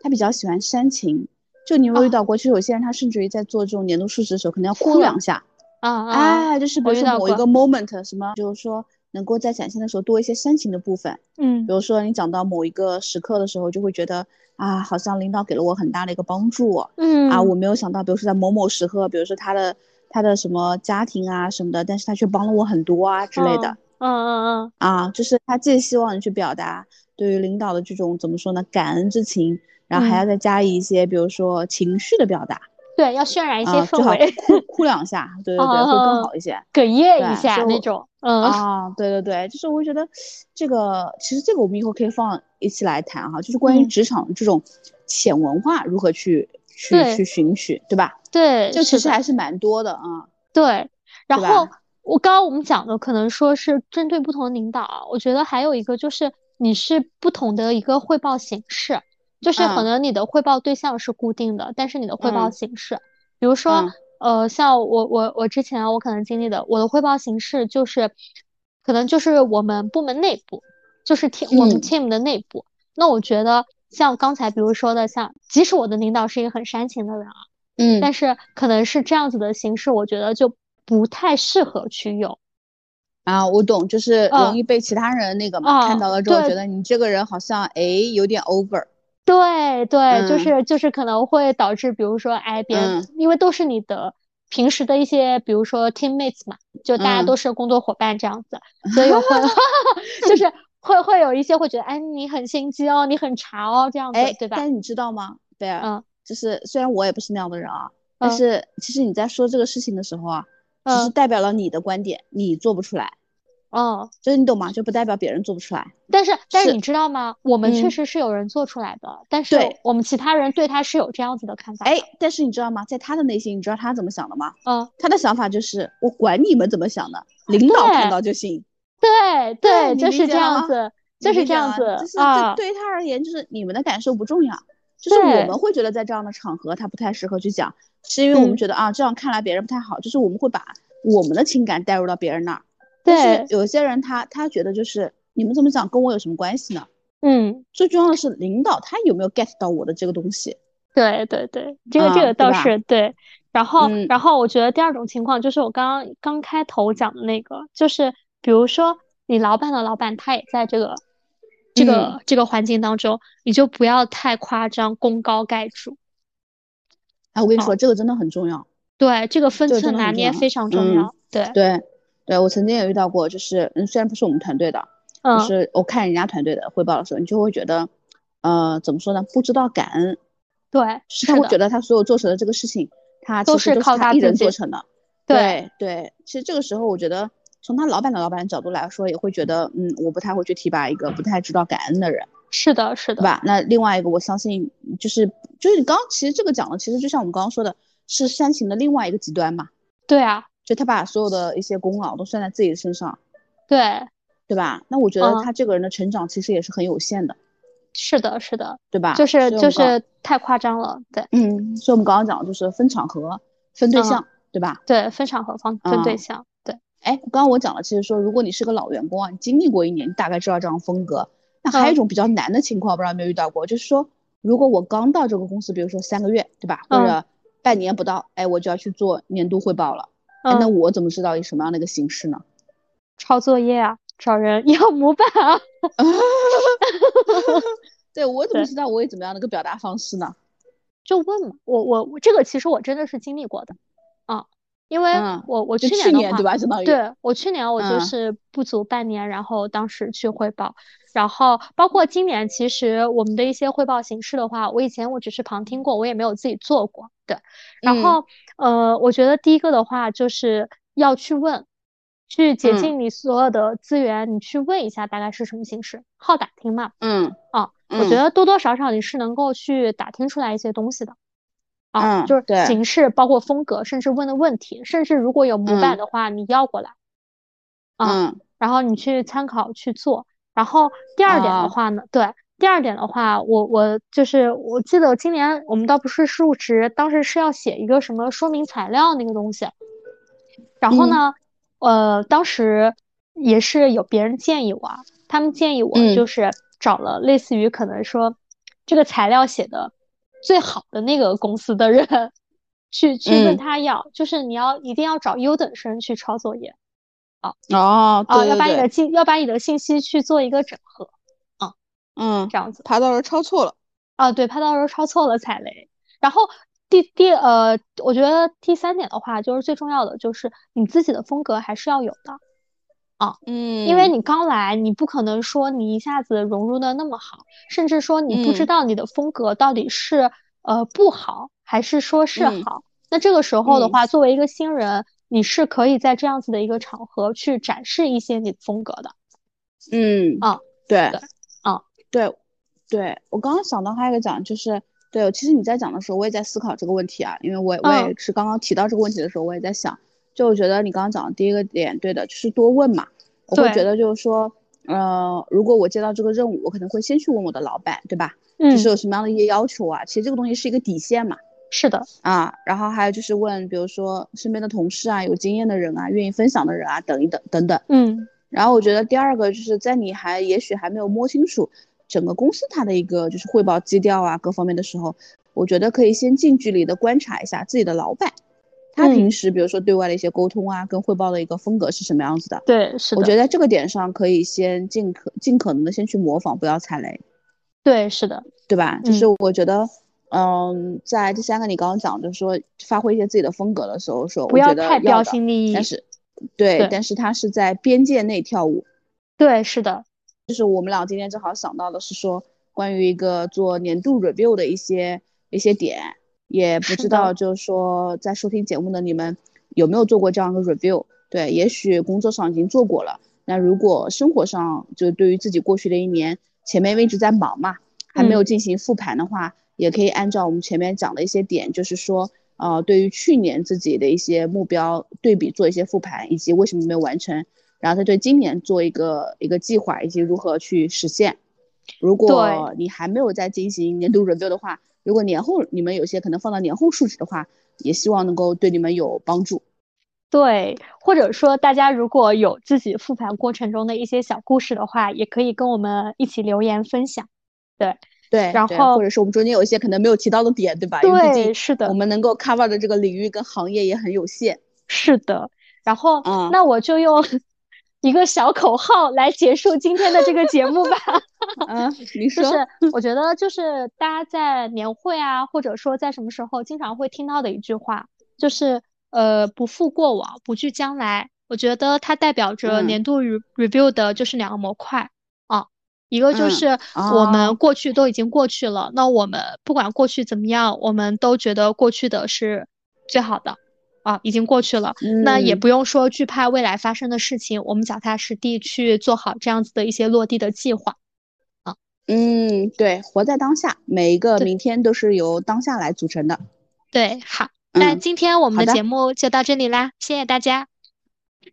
他比较喜欢煽情，就你有没有遇到过？就有些人他甚至于在做这种年度述职的时候，可能要哭两下。啊啊！哎，就是比如说某一个 moment，什么，就是说。能够在展现的时候多一些煽情的部分，嗯，比如说你讲到某一个时刻的时候，就会觉得啊，好像领导给了我很大的一个帮助，嗯，啊，我没有想到，比如说在某某时刻，比如说他的他的什么家庭啊什么的，但是他却帮了我很多啊之类的，嗯嗯嗯，啊，就是他既希望你去表达对于领导的这种怎么说呢，感恩之情，然后还要再加一些，比如说情绪的表达。对，要渲染一些氛围，哭 哭两下，对对对，会更好一些，哽咽一下那种，嗯啊，对对对，就是我觉得这个其实这个我们以后可以放一起来谈哈，就是关于职场这种潜文化如何去去去寻取，对吧？对，就其实还是蛮多的啊。对，然后我刚刚我们讲的可能说是针对不同的领导，我觉得还有一个就是你是不同的一个汇报形式。就是可能你的汇报对象是固定的，但是你的汇报形式，比如说，呃，像我我我之前我可能经历的，我的汇报形式就是，可能就是我们部门内部，就是 team 我们 team 的内部。那我觉得像刚才比如说的，像即使我的领导是一个很煽情的人啊，嗯，但是可能是这样子的形式，我觉得就不太适合去用。啊，我懂，就是容易被其他人那个嘛看到了之后，觉得你这个人好像哎有点 over。对对，就是就是可能会导致，比如说，哎，别人因为都是你的平时的一些，比如说 teammates 嘛，就大家都是工作伙伴这样子，所以会 就是会会有一些会觉得，哎，你很心机哦，你很茶哦，这样子，对吧？但你知道吗？对啊，嗯，就是虽然我也不是那样的人啊，但是其实你在说这个事情的时候啊，只是代表了你的观点，你做不出来。哦，就是你懂吗？就不代表别人做不出来。但是，但是你知道吗？我们确实是有人做出来的，但是我们其他人对他是有这样子的看法。哎，但是你知道吗？在他的内心，你知道他怎么想的吗？嗯，他的想法就是我管你们怎么想的，领导看到就行。对对，就是这样子，就是这样子啊。对于他而言，就是你们的感受不重要，就是我们会觉得在这样的场合他不太适合去讲，是因为我们觉得啊，这样看来别人不太好，就是我们会把我们的情感带入到别人那儿。对，有些人他他觉得就是你们怎么讲跟我有什么关系呢？嗯，最重要的是领导他有没有 get 到我的这个东西？对对对，这个这个倒是对。然后然后我觉得第二种情况就是我刚刚刚开头讲的那个，就是比如说你老板的老板他也在这个这个这个环境当中，你就不要太夸张，功高盖主。哎，我跟你说，这个真的很重要。对，这个分寸拿捏非常重要。对对。对我曾经也遇到过，就是嗯，虽然不是我们团队的，就是我看人家团队的汇报的时候，你就会觉得，呃，怎么说呢？不知道感恩。对，是他会觉得他所有做成的这个事情，他都是靠他一人做成的。对对，其实这个时候我觉得，从他老板的老板角度来说，也会觉得，嗯，我不太会去提拔一个不太知道感恩的人。是的，是的，对吧？那另外一个，我相信就是就是你刚刚其实这个讲的，其实就像我们刚刚说的，是煽情的另外一个极端嘛。对啊，就他把所有的一些功劳都算在自己的身上。对，对吧？那我觉得他这个人的成长其实也是很有限的。是的，是的，对吧？就是就是太夸张了，对。嗯，所以我们刚刚讲的就是分场合、分对象，对吧？对，分场合、分分对象，对。哎，刚刚我讲了，其实说如果你是个老员工啊，你经历过一年，你大概知道这样风格。那还有一种比较难的情况，不知道有没有遇到过，就是说，如果我刚到这个公司，比如说三个月，对吧？或者半年不到，哎，我就要去做年度汇报了。那我怎么知道以什么样的一个形式呢？抄作业啊，找人 要模板啊。对我怎么知道我以怎么样的一个表达方式呢？就问嘛，我我这个其实我真的是经历过的啊。因为我我去年的话，对对我去年我就是不足半年，然后当时去汇报，然后包括今年，其实我们的一些汇报形式的话，我以前我只是旁听过，我也没有自己做过，对。然后呃，我觉得第一个的话就是要去问，去竭尽你所有的资源，你去问一下大概是什么形式，好打听嘛。嗯啊，我觉得多多少少你是能够去打听出来一些东西的。啊，就是形式，包括风格，甚至问的问题，甚至如果有模板的话，你要过来，啊，然后你去参考去做。然后第二点的话呢，对，第二点的话，我我就是我记得今年我们倒不是入职，当时是要写一个什么说明材料那个东西，然后呢，呃，当时也是有别人建议我，他们建议我就是找了类似于可能说这个材料写的。最好的那个公司的人，去去问他要，就是你要一定要找优等生去抄作业，啊哦啊，要把你的信要把你的信息去做一个整合，啊嗯，这样子，怕到时候抄错了，啊对，怕到时候抄错了踩雷。然后第第呃，我觉得第三点的话，就是最重要的就是你自己的风格还是要有的。啊，嗯，因为你刚来，你不可能说你一下子融入的那么好，甚至说你不知道你的风格到底是呃不好还是说是好。那这个时候的话，作为一个新人，你是可以在这样子的一个场合去展示一些你的风格的。嗯，啊，对，啊，对，对我刚刚想到还有一个讲就是，对，其实你在讲的时候，我也在思考这个问题啊，因为我我也是刚刚提到这个问题的时候，我也在想。就我觉得你刚刚讲的第一个点，对的，就是多问嘛。我会觉得就是说，呃，如果我接到这个任务，我可能会先去问我的老板，对吧？嗯。就是有什么样的一些要求啊？其实这个东西是一个底线嘛。是的。啊，然后还有就是问，比如说身边的同事啊，有经验的人啊，愿意分享的人啊，等一等等等。嗯。然后我觉得第二个就是在你还也许还没有摸清楚整个公司它的一个就是汇报基调啊各方面的时候，我觉得可以先近距离的观察一下自己的老板。他平时比如说对外的一些沟通啊，跟汇报的一个风格是什么样子的？对，是的。我觉得在这个点上可以先尽可尽可能的先去模仿，不要踩雷。对，是的，对吧？就是我觉得，嗯，在第三个你刚刚讲，就是说发挥一些自己的风格的时候，说不要太标新立异。但是，对，但是他是在边界内跳舞。对，是的。就是我们俩今天正好想到的是说，关于一个做年度 review 的一些一些点。也不知道，就是说在收听节目的你们有没有做过这样的 review？对，也许工作上已经做过了。那如果生活上就对于自己过去的一年，前面一直在忙嘛，还没有进行复盘的话，也可以按照我们前面讲的一些点，就是说，呃，对于去年自己的一些目标对比做一些复盘，以及为什么没有完成，然后再对今年做一个一个计划，以及如何去实现。如果你还没有在进行年度 review 的话，如果年后你们有些可能放到年后述职的话，也希望能够对你们有帮助。对，或者说大家如果有自己复盘过程中的一些小故事的话，也可以跟我们一起留言分享。对对，然后或者是我们中间有一些可能没有提到的点，对吧？对，是的，我们能够 cover 的这个领域跟行业也很有限。是的，然后那我就用。一个小口号来结束今天的这个节目吧。嗯，你说，就是我觉得就是大家在年会啊，或者说在什么时候经常会听到的一句话，就是呃不负过往，不惧将来。我觉得它代表着年度 review 的就是两个模块啊，一个就是我们过去都已经过去了，那我们不管过去怎么样，我们都觉得过去的是最好的。啊，已经过去了，那也不用说惧怕未来发生的事情，我们脚踏实地去做好这样子的一些落地的计划。啊，嗯，对，活在当下，每一个明天都是由当下来组成的。对，好，那今天我们的。节目就到这里啦，谢谢大家，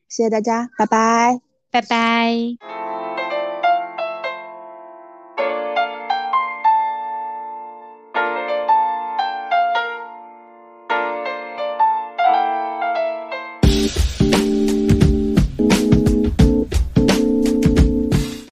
谢谢大家，拜拜，拜拜。